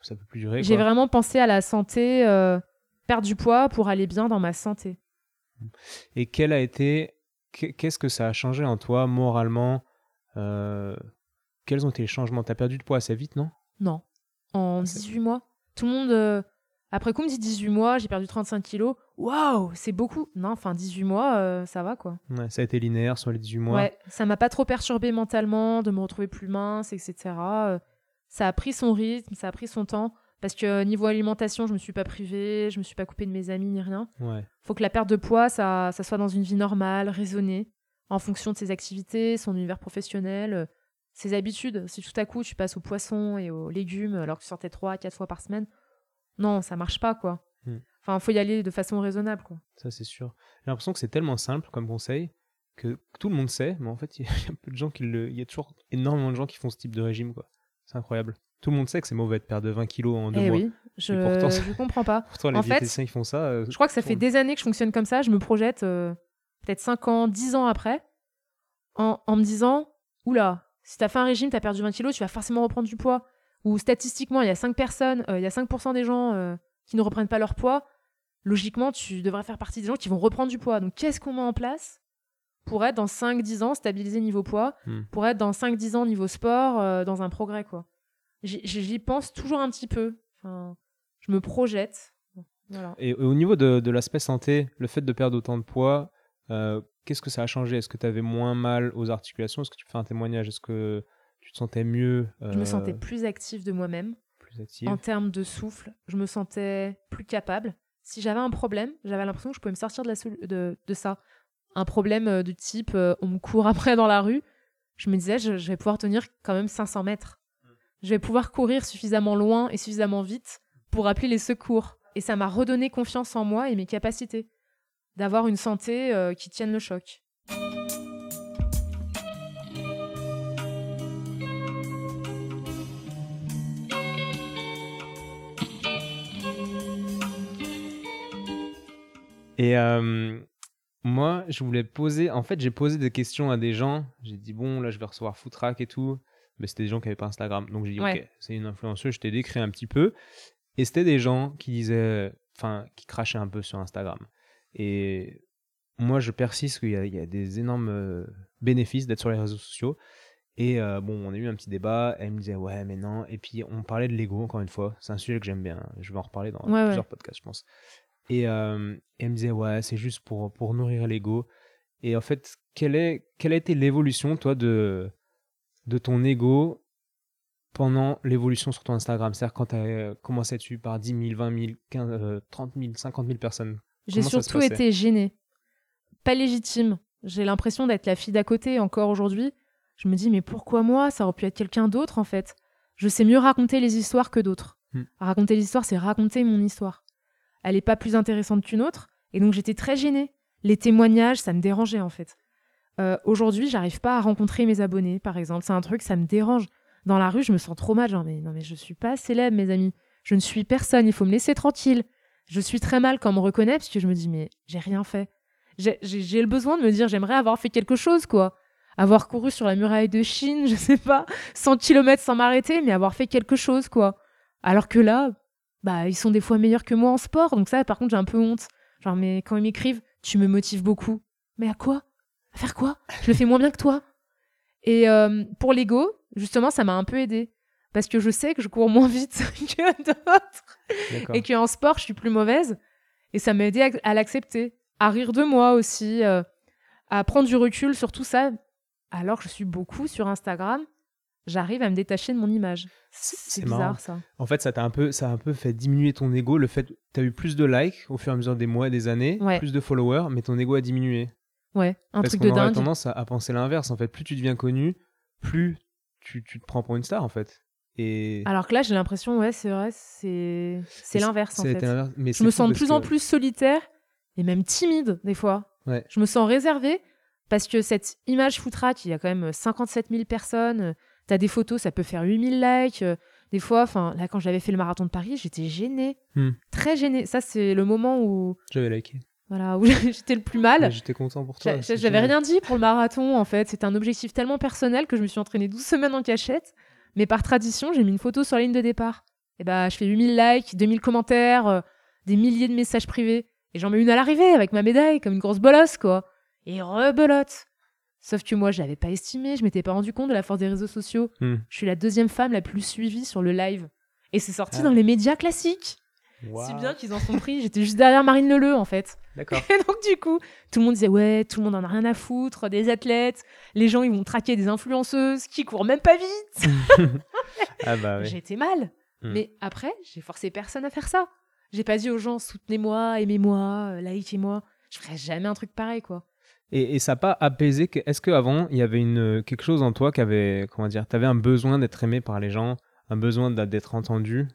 ça peut plus durer. J'ai vraiment pensé à la santé, euh, perdre du poids pour aller bien dans ma santé. Et quel a été, qu'est-ce que ça a changé en toi moralement euh, Quels ont été les changements? T'as perdu de poids assez vite, non? Non. En 18 mois. Tout le monde, euh, après coup, me dit 18 mois, j'ai perdu 35 kilos. Waouh, c'est beaucoup. Non, enfin, 18 mois, euh, ça va quoi. Ouais, ça a été linéaire sur les 18 mois. Ouais, ça m'a pas trop perturbé mentalement de me retrouver plus mince, etc. Euh, ça a pris son rythme, ça a pris son temps. Parce que euh, niveau alimentation, je me suis pas privée, je me suis pas coupée de mes amis ni rien. Ouais. Faut que la perte de poids, ça, ça soit dans une vie normale, raisonnée, en fonction de ses activités, son univers professionnel, ses habitudes. Si tout à coup tu passes aux poissons et aux légumes alors que tu sortais 3 4 fois par semaine, non, ça marche pas, quoi. Hmm. Enfin, faut y aller de façon raisonnable, quoi. Ça, c'est sûr. J'ai l'impression que c'est tellement simple comme conseil que tout le monde sait, mais en fait, il y a peu de gens qui le. Il y a toujours énormément de gens qui font ce type de régime, quoi. C'est incroyable. Tout le monde sait que c'est mauvais de perdre 20 kilos en deux Eh mois. oui, je pourtant, je comprends pas. Pourtant, les En fait, qui font ça. euh, Je crois que ça fait des années que je fonctionne comme ça. Je me projette euh, peut-être 5 ans, 10 ans après, en, en me disant Oula, si t'as fait un régime, t'as perdu 20 kilos, tu vas forcément reprendre du poids. Ou statistiquement, il y a 5 personnes, euh, il y a 5% des gens euh, qui ne reprennent pas leur poids. Logiquement, tu devrais faire partie des gens qui vont reprendre du poids. Donc, qu'est-ce qu'on met en place pour être dans 5-10 ans stabilisé niveau poids, Hmm. pour être dans 5-10 ans niveau sport, euh, dans un progrès, quoi? J'y j'y pense toujours un petit peu. Enfin, je me projette. Voilà. Et au niveau de, de l'aspect santé, le fait de perdre autant de poids, euh, qu'est-ce que ça a changé? Est-ce que tu avais moins mal aux articulations? Est-ce que tu fais un témoignage? Est-ce que tu te sentais mieux Je me euh, sentais plus active de moi-même. plus active En termes de souffle, je me sentais plus capable. Si j'avais un problème, j'avais l'impression que je pouvais me sortir de, la sol- de, de ça. Un problème euh, du type euh, on me court après dans la rue, je me disais je, je vais pouvoir tenir quand même 500 mètres. Je vais pouvoir courir suffisamment loin et suffisamment vite pour appeler les secours. Et ça m'a redonné confiance en moi et mes capacités. D'avoir une santé euh, qui tienne le choc. Et euh, moi, je voulais poser. En fait, j'ai posé des questions à des gens. J'ai dit, bon, là, je vais recevoir Footrack et tout. Mais c'était des gens qui n'avaient pas Instagram. Donc, j'ai dit, Ouais. ok, c'est une influenceuse. Je t'ai décrit un petit peu. Et c'était des gens qui disaient. Enfin, qui crachaient un peu sur Instagram. Et moi, je persiste qu'il y, a- il y a des énormes euh, bénéfices d'être sur les réseaux sociaux. Et euh, bon, on a eu un petit débat. Elle me disait, ouais, mais non. Et puis, on parlait de l'ego, encore une fois. C'est un sujet que j'aime bien. Je vais en reparler dans Ouais, ouais. plusieurs podcasts, je pense. Et euh, elle me disait, ouais, c'est juste pour, pour nourrir l'ego. Et en fait, quelle, est, quelle a été l'évolution, toi, de, de ton ego pendant l'évolution sur ton Instagram? C'est-à-dire quand tu as commencé dessus par 10 000, 20 000, 15, euh, 30 000, 50 000 personnes. J'ai surtout été gênée. Pas légitime. J'ai l'impression d'être la fille d'à côté encore aujourd'hui. Je me dis, mais pourquoi moi? Ça aurait pu être quelqu'un d'autre en fait. Je sais mieux raconter les histoires que d'autres. Hmm. Raconter les histoires, c'est raconter mon histoire. Elle est pas plus intéressante qu'une autre. Et donc j'étais très gênée. Les témoignages, ça me dérangeait en fait. Euh, aujourd'hui, j'arrive pas à rencontrer mes abonnés, par exemple. C'est un truc, ça me dérange. Dans la rue, je me sens trop mal. Genre, mais non, mais je suis pas célèbre, mes amis. Je ne suis personne. Il faut me laisser tranquille. Je suis très mal quand on me reconnaît parce que je me dis, mais j'ai rien fait. J'ai- le besoin de me dire, j'aimerais avoir fait quelque chose, quoi. Avoir couru sur la muraille de Chine, je sais pas, 100 km sans m'arrêter, mais avoir fait quelque chose, quoi. Alors que là, bah, ils sont des fois meilleurs que moi en sport. Donc ça, par contre, j'ai un peu honte. Genre, mais quand ils m'écrivent, tu me motives beaucoup. Mais à quoi? À faire quoi? Je le fais moins bien que toi. Et euh, pour l'ego, justement, ça m'a un peu aidé. Parce que je sais que je cours moins vite que d'autres et qu'en sport, je suis plus mauvaise. Et ça m'a aidé à, à l'accepter, à rire de moi aussi, euh, à prendre du recul sur tout ça. Alors que je suis beaucoup sur Instagram, j'arrive à me détacher de mon image. C'est bizarre marrant. ça. En fait, ça t'a un peu, ça a un peu fait diminuer ton ego. Le fait, tu as eu plus de likes au fur et à mesure des mois et des années, Ouais. plus de followers, mais ton ego a diminué. Ouais, un Parce truc qu'on de aurait dingue. tendance à, à penser l'inverse. En fait, plus tu deviens connu, plus tu, tu te prends pour une star, en fait. Et Alors que là, j'ai l'impression, ouais, c'est vrai, c'est l'inverse en fait. Mais Je me sens de parce plus en plus solitaire et même timide des fois. Ouais. Je me sens réservée parce que cette image footrack, il y a quand même 57 000 personnes. T'as des photos, ça peut faire 8000 likes. euh, Des fois, enfin, là, quand j'avais fait le marathon de Paris, j'étais gênée. Hmm. Très gênée. Ça, c'est le moment où, J'avais liké. voilà, où j'étais le plus mal. J'étais content pour toi. J'avais rien dit pour le marathon, en fait. C'était un objectif tellement personnel que je me suis entraînée 12 semaines en cachette. Mais par tradition, j'ai mis une photo sur la ligne de départ. Et bah, je fais 8000 likes, 2000 commentaires, euh, des milliers de messages privés. Et j'en mets une à l'arrivée avec ma médaille, comme une grosse bolosse, quoi. Et rebelote. Sauf que moi, je l'avais pas estimé, je m'étais pas rendu compte de la force des réseaux sociaux. Hmm. Je suis la deuxième femme la plus suivie sur le live. Et c'est sorti Ah. dans les médias classiques. Si bien qu'ils en sont pris. J'étais juste derrière Marine Leleu, en fait. D'accord. Et donc, du coup, tout le monde disait Ouais, tout le monde en a rien à foutre, des athlètes, les gens, ils vont traquer des influenceuses qui courent même pas vite. ah bah été mal. Hmm. Mais après, j'ai forcé personne à faire ça. J'ai pas dit aux gens Soutenez-moi, aimez-moi, euh, likez-moi. Je ferais jamais un truc pareil, quoi. Et, et ça n'a pas apaisé. que- Est-ce qu'avant, il y avait une, quelque chose en toi qui avait. Comment dire Tu avais un besoin d'être aimé par les gens, un besoin d'être entendu?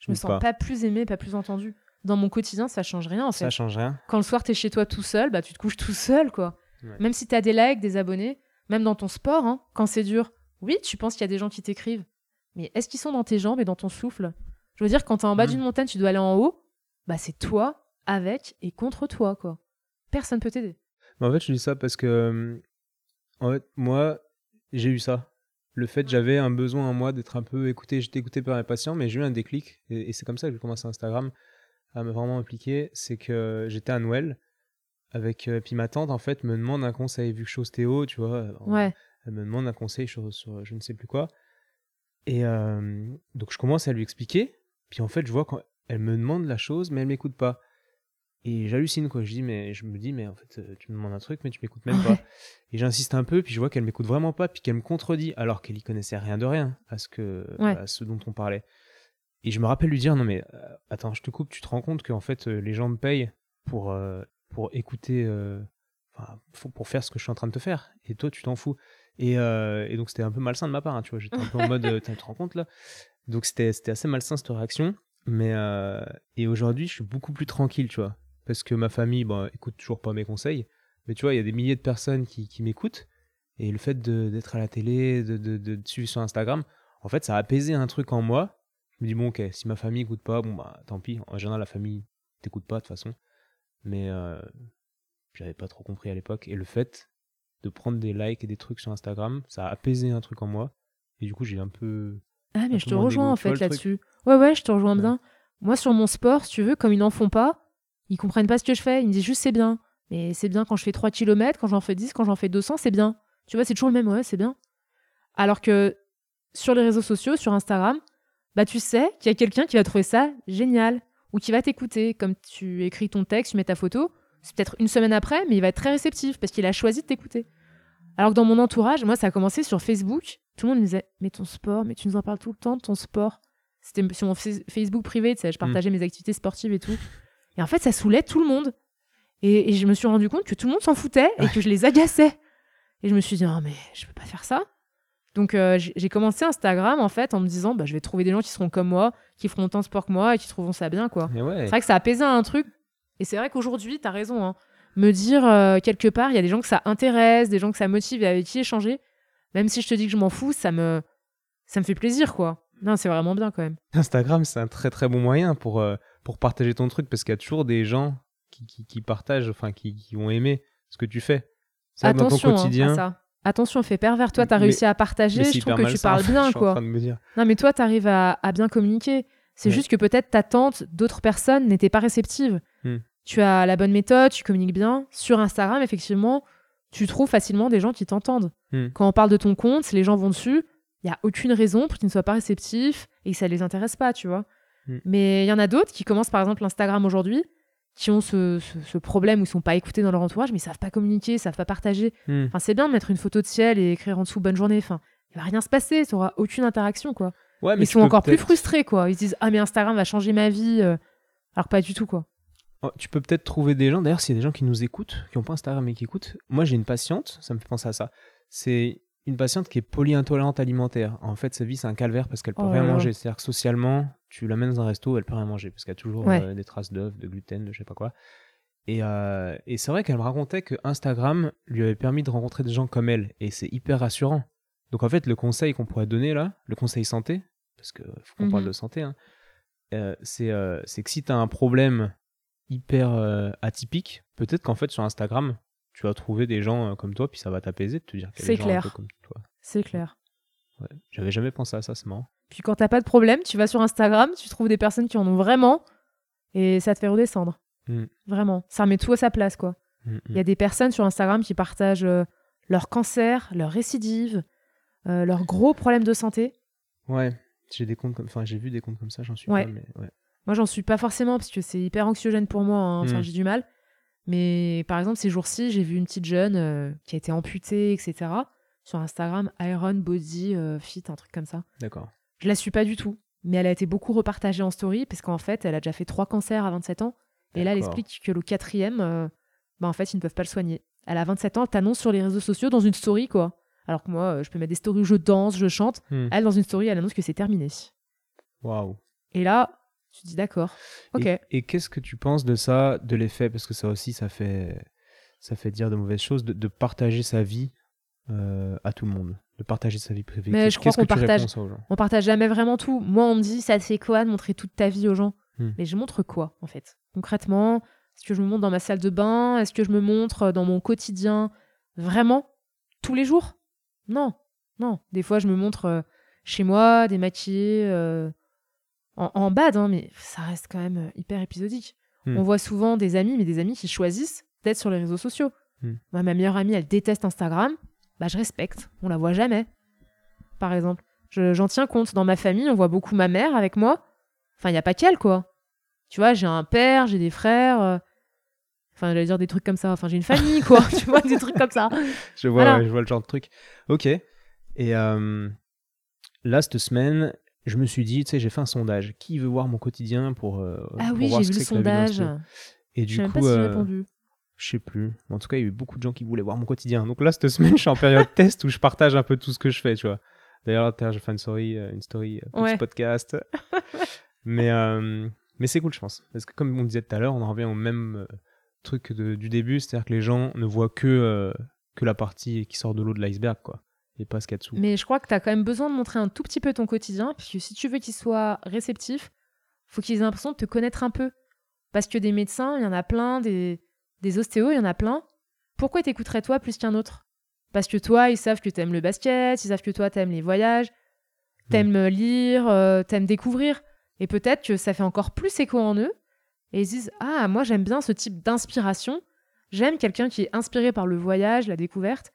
Je me sens pas? plus aimée, pas plus entendue. Dans mon quotidien, ça change rien, en fait. Ça change rien. Quand le soir, t'es chez toi tout seul, bah, tu te couches tout seul, quoi. Ouais. Même si t'as des likes, des abonnés, même dans ton sport, hein, quand c'est dur, oui, tu penses qu'il y a des gens qui t'écrivent. Mais est-ce qu'ils sont dans tes jambes et dans ton souffle? Je veux dire, quand t'es en bas Mm. d'une montagne, tu dois aller en haut, bah c'est toi avec et contre toi, quoi. Personne peut t'aider. Mais en fait, je dis ça parce que, en fait, moi, j'ai eu ça. Le fait, j'avais un besoin en moi d'être un peu écouté. J'étais écouté par mes patients, mais j'ai eu un déclic. Et, et c'est comme ça que j'ai commencé Instagram à me vraiment impliquer. C'est que j'étais à Noël avec. euh, puis ma tante, en fait, me demande un conseil. Vu que je suis ostéo, tu vois. Ouais. Elle me demande un conseil sur, sur je ne sais plus quoi. Et euh, donc, je commence à lui expliquer. Puis en fait, je vois quand elle me demande la chose, mais elle m'écoute pas. Et j'hallucine, quoi. Je, dis, mais, je me dis, mais en fait, euh, tu me demandes un truc, mais tu m'écoutes même pas. Et j'insiste un peu, puis je vois qu'elle m'écoute vraiment pas, puis qu'elle me contredit, alors qu'elle y connaissait rien de rien à ce, que, Ouais. à ce dont on parlait. Et je me rappelle lui dire, non mais euh, attends, je te coupe, tu te rends compte qu'en fait, euh, les gens me payent pour, euh, pour écouter, pour- faire ce que je suis en train de te faire, et toi, tu t'en fous. Et, et donc, c'était un peu malsain de ma part, hein, tu vois, j'étais un peu en mode, tu te rends compte là? Donc, c'était c'était assez malsain cette réaction. Mais, et aujourd'hui, je suis beaucoup plus tranquille, tu vois, parce que ma famille, bon, écoute toujours pas mes conseils, mais tu vois, il y a des milliers de personnes qui, qui m'écoutent. Et le fait d'être à la télé, de, de, suivre sur Instagram, en fait, ça a apaisé un truc en moi. Je me dis, bon, ok, si ma famille écoute pas, bon, bah, tant pis. En général, la famille t'écoute pas, de toute façon. Mais euh, j'avais pas trop compris à l'époque. Et le fait de prendre des likes et des trucs sur Instagram, ça a apaisé un truc en moi. Et du coup, j'ai un peu. Ah, mais je te rejoins en fait là-dessus. Ouais, ouais, je te rejoins Ouais. bien. Moi, sur mon sport, si tu veux, comme ils n'en font pas, ils comprennent pas ce que je fais. Ils me disent juste c'est bien. Mais c'est bien quand je fais 3 km, quand j'en fais 10, quand j'en fais 200, c'est bien. Tu vois, c'est toujours le même, ouais, c'est bien. Alors que sur les réseaux sociaux, sur Instagram, bah tu sais qu'il y a quelqu'un qui va trouver ça génial ou qui va t'écouter. Comme tu écris ton texte, tu mets ta photo, c'est peut-être une semaine après, mais il va être très réceptif parce qu'il a choisi de t'écouter. Alors que dans mon entourage, moi, ça a commencé sur Facebook. Tout le monde me disait Mais ton sport, mais tu nous en parles tout le temps de ton sport. C'était sur mon Facebook privé, tu sais, je partageais mes activités sportives et tout. Et en fait, ça saoulait tout le monde. Et, et je me suis rendu compte que tout le monde s'en foutait et que je les agaçais. Et je me suis dit Non, mais je peux pas faire ça. Donc, euh, j'ai commencé Instagram, en fait, en me disant bah, Je vais trouver des gens qui seront comme moi, qui feront autant de sport que moi et qui trouveront ça bien, quoi. Ouais. C'est vrai que ça a apaisé un truc. Et c'est vrai qu'aujourd'hui, t'as raison. hein. Me dire euh, quelque part, il y a des gens que ça intéresse, des gens que ça motive et avec qui échanger. Même si je te dis que je m'en fous, ça me, ça me fait plaisir, quoi. Non, c'est vraiment bien quand même. Instagram, c'est un très très bon moyen pour, euh, pour partager ton truc parce qu'il y a toujours des gens qui, qui, qui partagent, enfin qui, qui vont aimer ce que tu fais. Vrai que dans ton Attention hein, quotidien. à ça. Attention, fais pervers. Toi, t'as Mais- réussi à partager. Je trouve que tu parles bien, en quoi. train de me dire. Non, mais toi, t'arrives à, à bien communiquer. C'est Ouais. juste que peut-être ta tante, d'autres personnes n'étaient pas réceptives. Hmm. Tu as la bonne méthode, tu communiques bien. Sur Instagram, effectivement, tu trouves facilement des gens qui t'entendent. Hmm. Quand on parle de ton compte, les gens vont dessus, il n'y a aucune raison pour qu'ils ne soient pas réceptifs et que ça les intéresse pas, tu vois. Hmm. Mais il y en a d'autres qui commencent par exemple Instagram aujourd'hui, qui ont ce, ce- ce problème où ils sont pas écoutés dans leur entourage, mais ils savent pas communiquer, ils savent pas partager. Hmm. Enfin, c'est bien de mettre une photo de ciel et écrire en dessous bonne journée. Enfin, il va rien se passer, tu n'auras aucune interaction, quoi. Ouais, mais ils sont encore plus frustrés, quoi. Ils se disent Ah, mais Instagram va changer ma vie. euh, Alors pas du tout, quoi. Oh, Tu peux peut-être trouver des gens, d'ailleurs, s'il y a des gens qui nous écoutent, qui n'ont pas Instagram mais qui écoutent. Moi, j'ai une patiente, ça me fait penser à ça. C'est une patiente qui est polyintoléante alimentaire. En fait, sa vie, c'est un calvaire parce qu'elle peut Oh rien là manger. C'est-à-dire que socialement, tu l'amènes dans un resto, elle peut rien manger parce qu'il y a toujours Ouais. euh, des traces d'œufs, de gluten, de je sais pas quoi. Et, euh, et c'est vrai qu'elle me racontait que Instagram lui avait permis de rencontrer des gens comme elle. Et c'est hyper rassurant. Donc, en fait, le conseil qu'on pourrait donner là, le conseil santé, parce qu'il faut qu'on Mhm. parle de santé, hein, euh, c'est que si tu as un problème hyper atypique, peut-être qu'en fait sur Instagram, tu vas trouver des gens euh, comme toi, puis ça va t'apaiser de te dire qu'il y a C'est des gens un clair. peu comme toi. C'est clair. Ouais. J'avais jamais pensé à ça, c'est marrant. Puis quand t'as pas de problème, tu vas sur Instagram, tu trouves des personnes qui en ont vraiment et ça te fait redescendre. Mm. Vraiment. Ça remet tout à sa place, quoi. Mm, Il y a des personnes sur Instagram qui partagent euh, leur cancer, leur récidive, euh, leurs gros problèmes de santé. Ouais, j'ai des comptes comme, enfin j'ai vu des comptes comme ça, j'en suis Ouais. pas, mais ouais. Moi, j'en suis pas forcément parce que c'est hyper anxiogène pour moi. hein. Enfin, j'ai du mal. Mais par exemple, ces jours-ci, j'ai vu une petite jeune euh, qui a été amputée, etc. Sur Instagram, Iron Body euh, Fit, un truc comme ça. D'accord. Je la suis pas du tout. Mais elle a été beaucoup repartagée en story parce qu'en fait, elle a déjà fait trois cancers à 27 ans. Et là, elle explique que le quatrième, euh, bah, en fait, ils ne peuvent pas le soigner. Elle a 27 ans, elle t'annonce sur les réseaux sociaux dans une story, quoi. Alors que moi, euh, je peux mettre des stories où je danse, je chante. Hmm. Elle, dans une story, elle annonce que c'est terminé. Waouh. Et là, tu te dis d'accord. Ok. Et, et qu'est-ce que tu penses de ça, de l'effet, parce que ça aussi, ça fait, ça fait dire de mauvaises choses, de, de partager sa vie euh, à tout le monde. de partager sa vie privée. Mais je crois qu'on partage- On partage jamais vraiment tout. Moi, on me dit, ça c'est quoi de montrer toute ta vie aux gens? Hmm. Mais je montre quoi, en fait? Concrètement, est-ce que je me montre dans ma salle de bain? Est-ce que je me montre dans mon quotidien? Vraiment? Tous les jours? Non, non. Des fois, je me montre euh, chez moi, démaquillée, euh, en, en bad, hein, mais ça reste quand même euh, hyper épisodique. Hmm. On voit souvent des amis, mais des amis qui choisissent d'être sur les réseaux sociaux. Hmm. Moi, ma meilleure amie, elle déteste Instagram. Bah, je respecte. On la voit jamais, par exemple. Je- J'en tiens compte. Dans ma famille, on voit beaucoup ma mère avec moi. Enfin, il n'y a pas qu'elle, quoi. Tu vois, j'ai un père, j'ai des frères. euh, Enfin, j'allais dire des trucs comme ça. Enfin, j'ai une famille, quoi. tu vois, des trucs comme ça. Je vois, Voilà. ouais, je vois le genre de truc. Ok. Et euh, là, cette semaine, je me suis dit, tu sais, j'ai fait un sondage. Qui veut voir mon quotidien pour, euh, Ah pour oui, j'ai vu le sondage. Et Je du même coup, pas si j'ai euh, répondu. je sais plus. En tout cas, il y a eu beaucoup de gens qui voulaient voir mon quotidien. Donc là, cette semaine, je suis en période test où je partage un peu tout ce que je fais, tu vois. D'ailleurs, j'ai fait une story, euh, une story, euh, petit Ouais. podcast. mais euh, mais c'est cool, je pense. Parce que comme on disait tout à l'heure, on en revient au même euh, truc de- du début, c'est-à-dire que les gens ne voient que, euh, que la partie qui sort de l'eau de l'iceberg, quoi. Et pas ce qu'il y a dessous. Mais je crois que tu as quand même besoin de montrer un tout petit peu ton quotidien, puisque si tu veux qu'ils soient réceptifs, faut qu'ils aient l'impression de te connaître un peu. Parce que des médecins, il y en a plein, des, des ostéos, il y en a plein. Pourquoi t'écouteraient toi plus qu'un autre? Parce que toi, ils savent que t'aimes le basket, ils savent que toi, t'aimes les voyages, t'aimes lire, euh, t'aimes découvrir. Et peut-être que ça fait encore plus écho en eux. Et ils se disent Ah, moi, j'aime bien ce type d'inspiration. J'aime quelqu'un qui est inspiré par le voyage, la découverte.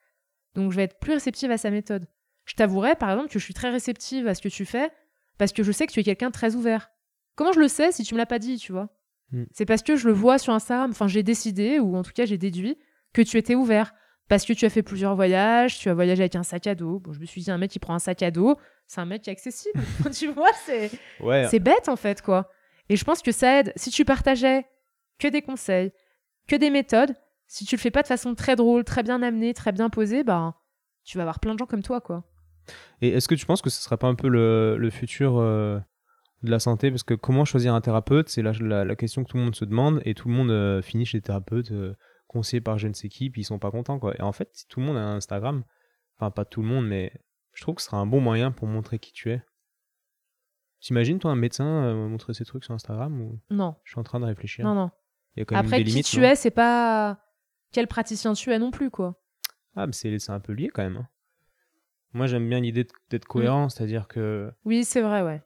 Donc, je vais être plus réceptive à sa méthode. Je t'avouerai, par exemple, que je suis très réceptive à ce que tu fais parce que je sais que tu es quelqu'un de très ouvert. Comment je le sais si tu me l'as pas dit, tu vois? Mm. C'est parce que je le vois sur Instagram. Enfin, j'ai décidé, ou en tout cas, j'ai déduit que tu étais ouvert. Parce que tu as fait plusieurs voyages, tu as voyagé avec un sac à dos. Bon, je me suis dit, un mec qui prend un sac à dos, c'est un mec qui est accessible. tu vois, c'est. Ouais. C'est bête en fait, quoi. Et je pense que ça aide. Si tu partageais que des conseils, que des méthodes, si tu le fais pas de façon très drôle, très bien amenée, très bien posée, bah, tu vas avoir plein de gens comme toi, quoi. Et est-ce que tu penses que ce serait pas un peu le, le futur euh, de la santé? Parce que comment choisir un thérapeute? C'est la, la, la question que tout le monde se demande et tout le monde euh, finit chez les thérapeutes euh, conseillés par je ne sais qui, puis ils sont pas contents. Quoi. Et en fait, si tout le monde a un Instagram, enfin pas tout le monde, mais je trouve que ce sera un bon moyen pour montrer qui tu es. T'imagines, toi, un médecin euh, montrer ses trucs sur Instagram ou... Non, Je suis en train de réfléchir. non, non. Il y a quand même Après, des qui limites. tu es, c'est pas quel praticien tu es non plus, quoi. Ah, mais c'est un peu lié quand même. hein. Moi, j'aime bien l'idée de- Mm. d'être cohérent, c'est-à-dire que Oui, c'est vrai, ouais.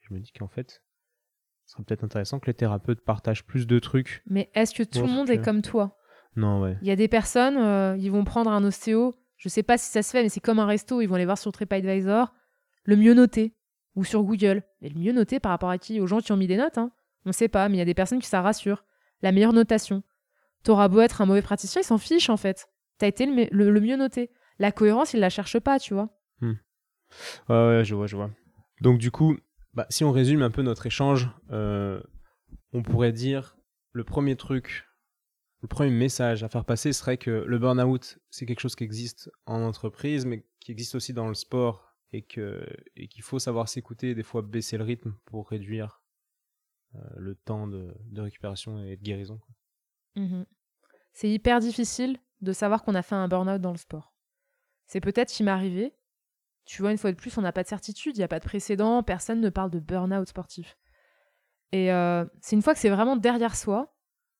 je me dis qu'en fait, ce serait peut-être intéressant que les thérapeutes partagent plus de trucs. Mais est-ce que tout le monde est comme toi? Non, ouais. Il y a des personnes, euh, ils vont prendre un ostéo, je sais pas si ça se fait, mais c'est comme un resto, ils vont aller voir sur TripAdvisor, le mieux noté, ou sur Google. Et le mieux noté par rapport à qui? Aux gens qui ont mis des notes, hein. On sait pas, mais il y a des personnes qui ça rassure. La meilleure notation. T'auras beau être un mauvais praticien, ils s'en fichent en fait. T'as été le, mieux noté. La cohérence, ils la cherchent pas, tu vois. Ouais, ouais, je vois, je vois. Donc, du coup, bah, si on résume un peu notre échange, euh, on pourrait dire le premier truc, le premier message à faire passer serait que le burn-out, c'est quelque chose qui existe en entreprise, mais qui existe aussi dans le sport et qu'il faut savoir s'écouter des fois baisser le rythme pour réduire euh, le temps de, récupération et de guérison. Mhm. C'est hyper difficile de savoir qu'on a fait un burn-out dans le sport. C'est peut-être qui m'est arrivé. Tu vois, une fois de plus, on n'a pas de certitude, il n'y a pas de précédent, personne ne parle de burn-out sportif. Et euh, c'est une fois que c'est vraiment derrière soi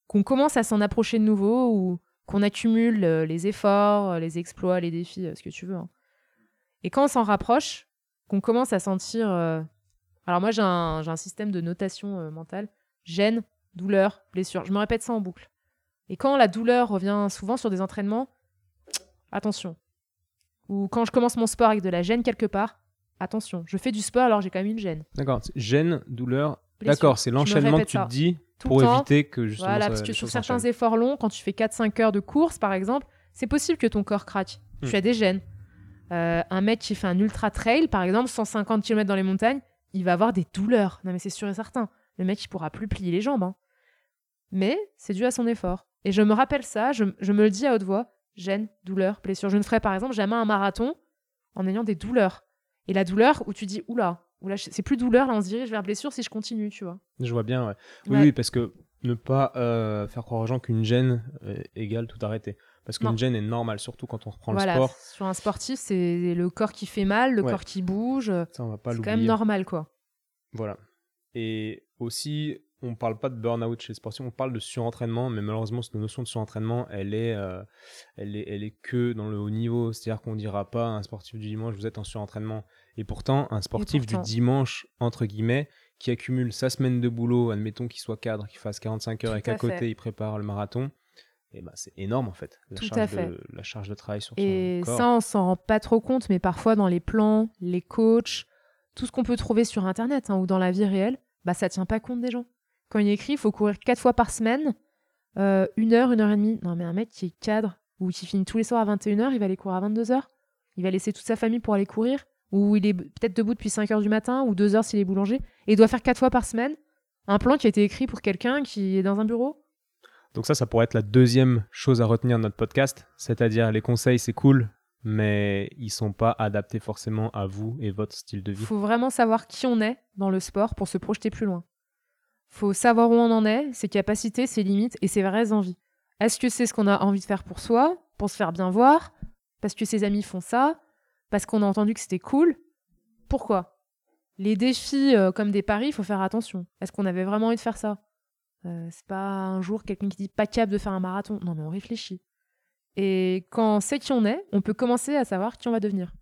qu'on commence à s'en approcher de nouveau ou qu'on accumule euh, les efforts, euh, les exploits, les défis, ce que tu veux. hein. Et quand on s'en rapproche, qu'on commence à sentir... Alors moi, j'ai un, système de notation mentale. Gêne, douleur, blessure. Je me répète ça en boucle. Et quand la douleur revient souvent sur des entraînements, attention. Ou quand je commence mon sport avec de la gêne quelque part, attention. Je fais du sport alors j'ai quand même une gêne. D'accord, gêne, douleur. D'accord, c'est l'enchaînement que tu ça. te dis Tout pour éviter que justement Voilà, parce que sur certains efforts longs, quand tu fais 4-5 heures de course par exemple, c'est possible que ton corps craque. Hmm. Tu as des gènes. Euh, un mec qui fait un ultra trail, par exemple, 150 km dans les montagnes, il va avoir des douleurs. Non mais c'est sûr et certain. Le mec, il pourra plus plier les jambes. hein. Mais c'est dû à son effort. Et je me rappelle ça, je, je me le dis à haute voix, gêne, douleur, blessure. Je ne ferai par exemple jamais un marathon en ayant des douleurs. Et la douleur où tu dis, oula, oula c'est plus douleur, là on se dirige vers blessure si je continue, tu vois. Je vois bien, ouais. Oui, Ouais. oui, parce que ne pas euh, faire croire aux gens qu'une gêne égale tout arrêter. Parce qu'une gêne est normale, surtout quand on reprend voilà, le sport. sur un sportif, c'est le corps qui fait mal, le Ouais. corps qui bouge. Ça, on va pas C'est quand même normal, quoi. Voilà. Et aussi, on parle pas de burn-out chez les sportifs, on parle de surentraînement, mais malheureusement, cette notion de surentraînement, elle est, euh, elle est, elle est que dans le haut niveau. C'est-à-dire qu'on dira pas à un sportif du dimanche, vous êtes en surentraînement. Et pourtant, un sportif pourtant. du dimanche, entre guillemets, qui accumule sa semaine de boulot, admettons qu'il soit cadre, qu'il fasse 45 heures Tout et qu'à côté, il prépare le marathon, et ben, c'est énorme en fait, la, Tout charge à fait. De, la charge de travail sur Et son corps. ça, on s'en rend pas trop compte, mais parfois dans les plans, les coachs, tout ce qu'on peut trouver sur Internet hein, ou dans la vie réelle, bah ça tient pas compte des gens. Quand il écrit, il faut courir quatre fois par semaine, euh, une heure, une heure et demie. Non, mais un mec qui est cadre ou qui finit tous les soirs à 21h, il va aller courir à 22h. Il va laisser toute sa famille pour aller courir, ou il est peut-être debout depuis 5h du matin, ou 2h s'il est boulanger, et il doit faire quatre fois par semaine un plan qui a été écrit pour quelqu'un qui est dans un bureau. Donc ça, ça pourrait être la deuxième chose à retenir de notre podcast, c'est-à-dire les conseils, c'est cool, mais ils sont pas adaptés forcément à vous et votre style de Il vie. faut vraiment savoir qui on est dans le sport pour se projeter plus loin. Faut savoir où on en est, ses capacités, ses limites et ses vraies envies. Est-ce que c'est ce qu'on a envie de faire pour soi, pour se faire bien voir, parce que ses amis font ça, parce qu'on a entendu que c'était cool? Pourquoi? Les défis euh, comme des paris, il faut faire attention. Est-ce qu'on avait vraiment envie de faire ça? Euh, C'est pas un jour quelqu'un qui dit pas capable de faire un marathon. Non, mais on réfléchit. Et quand on sait qui on est, on peut commencer à savoir qui on va devenir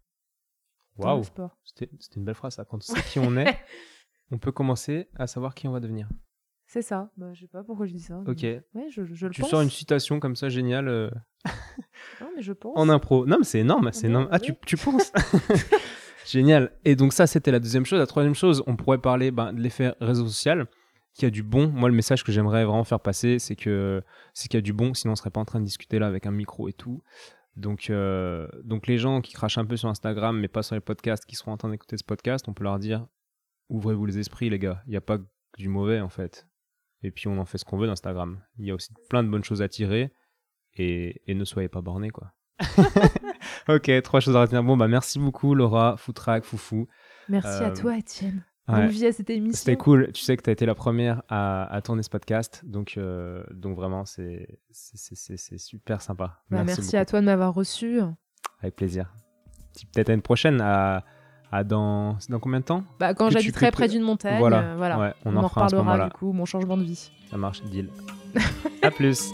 Waouh, c'était une belle phrase ça. Quand on sait qui on est, on peut commencer à savoir qui on va devenir. C'est ça. Bah, je sais pas pourquoi je dis ça. mais- Ok. Ouais, je, je le Tu pense. sors une citation comme ça géniale euh, Non, mais je pense. en impro. Non, mais c'est énorme, c'est énorme. Ah, tu, tu penses? Génial. Et donc ça, c'était la deuxième chose. La troisième chose, on pourrait parler ben, de l'effet réseau social, qui a du bon. Moi, le message que j'aimerais vraiment faire passer, c'est que c'est qu'il y a du bon, sinon on serait pas en train de discuter là avec un micro et tout. Donc, euh, donc les gens qui crachent un peu sur Instagram, mais pas sur les podcasts, qui seront en train d'écouter ce podcast, on peut leur dire ouvrez-vous les esprits, les gars. Il n'y a pas du mauvais en fait. Et puis on en fait ce qu'on veut d'Instagram. Il y a aussi plein de bonnes choses à tirer. Et, et ne soyez pas bornés, quoi. ok, trois choses à retenir. Bon, bah merci beaucoup, Laura, Foutrack, Foufou. Merci à Euh, toi, Étienne. Ouais. Vie à cette émission. C'était cool. Tu sais que tu as été la première à, à tourner ce podcast. Donc, euh, donc vraiment, c'est super sympa. Bah, merci à toi de m'avoir reçu. Avec plaisir. Peut-être à une prochaine. À, à dans, c'est dans combien de temps Bah, quand j'habiterai près d'une montagne, Voilà. euh, voilà. Ouais, on, on, en, en reparlera du coup, mon changement de vie. Ça marche, deal. à plus.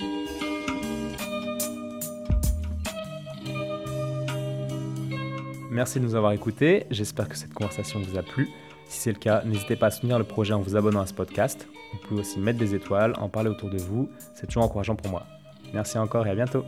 Merci de nous avoir écoutés. J'espère que cette conversation vous a plu. Si c'est le cas, n'hésitez pas à soutenir le projet en vous abonnant à ce podcast. Vous pouvez aussi mettre des étoiles, en parler autour de vous. C'est toujours encourageant pour moi. Merci encore et à bientôt.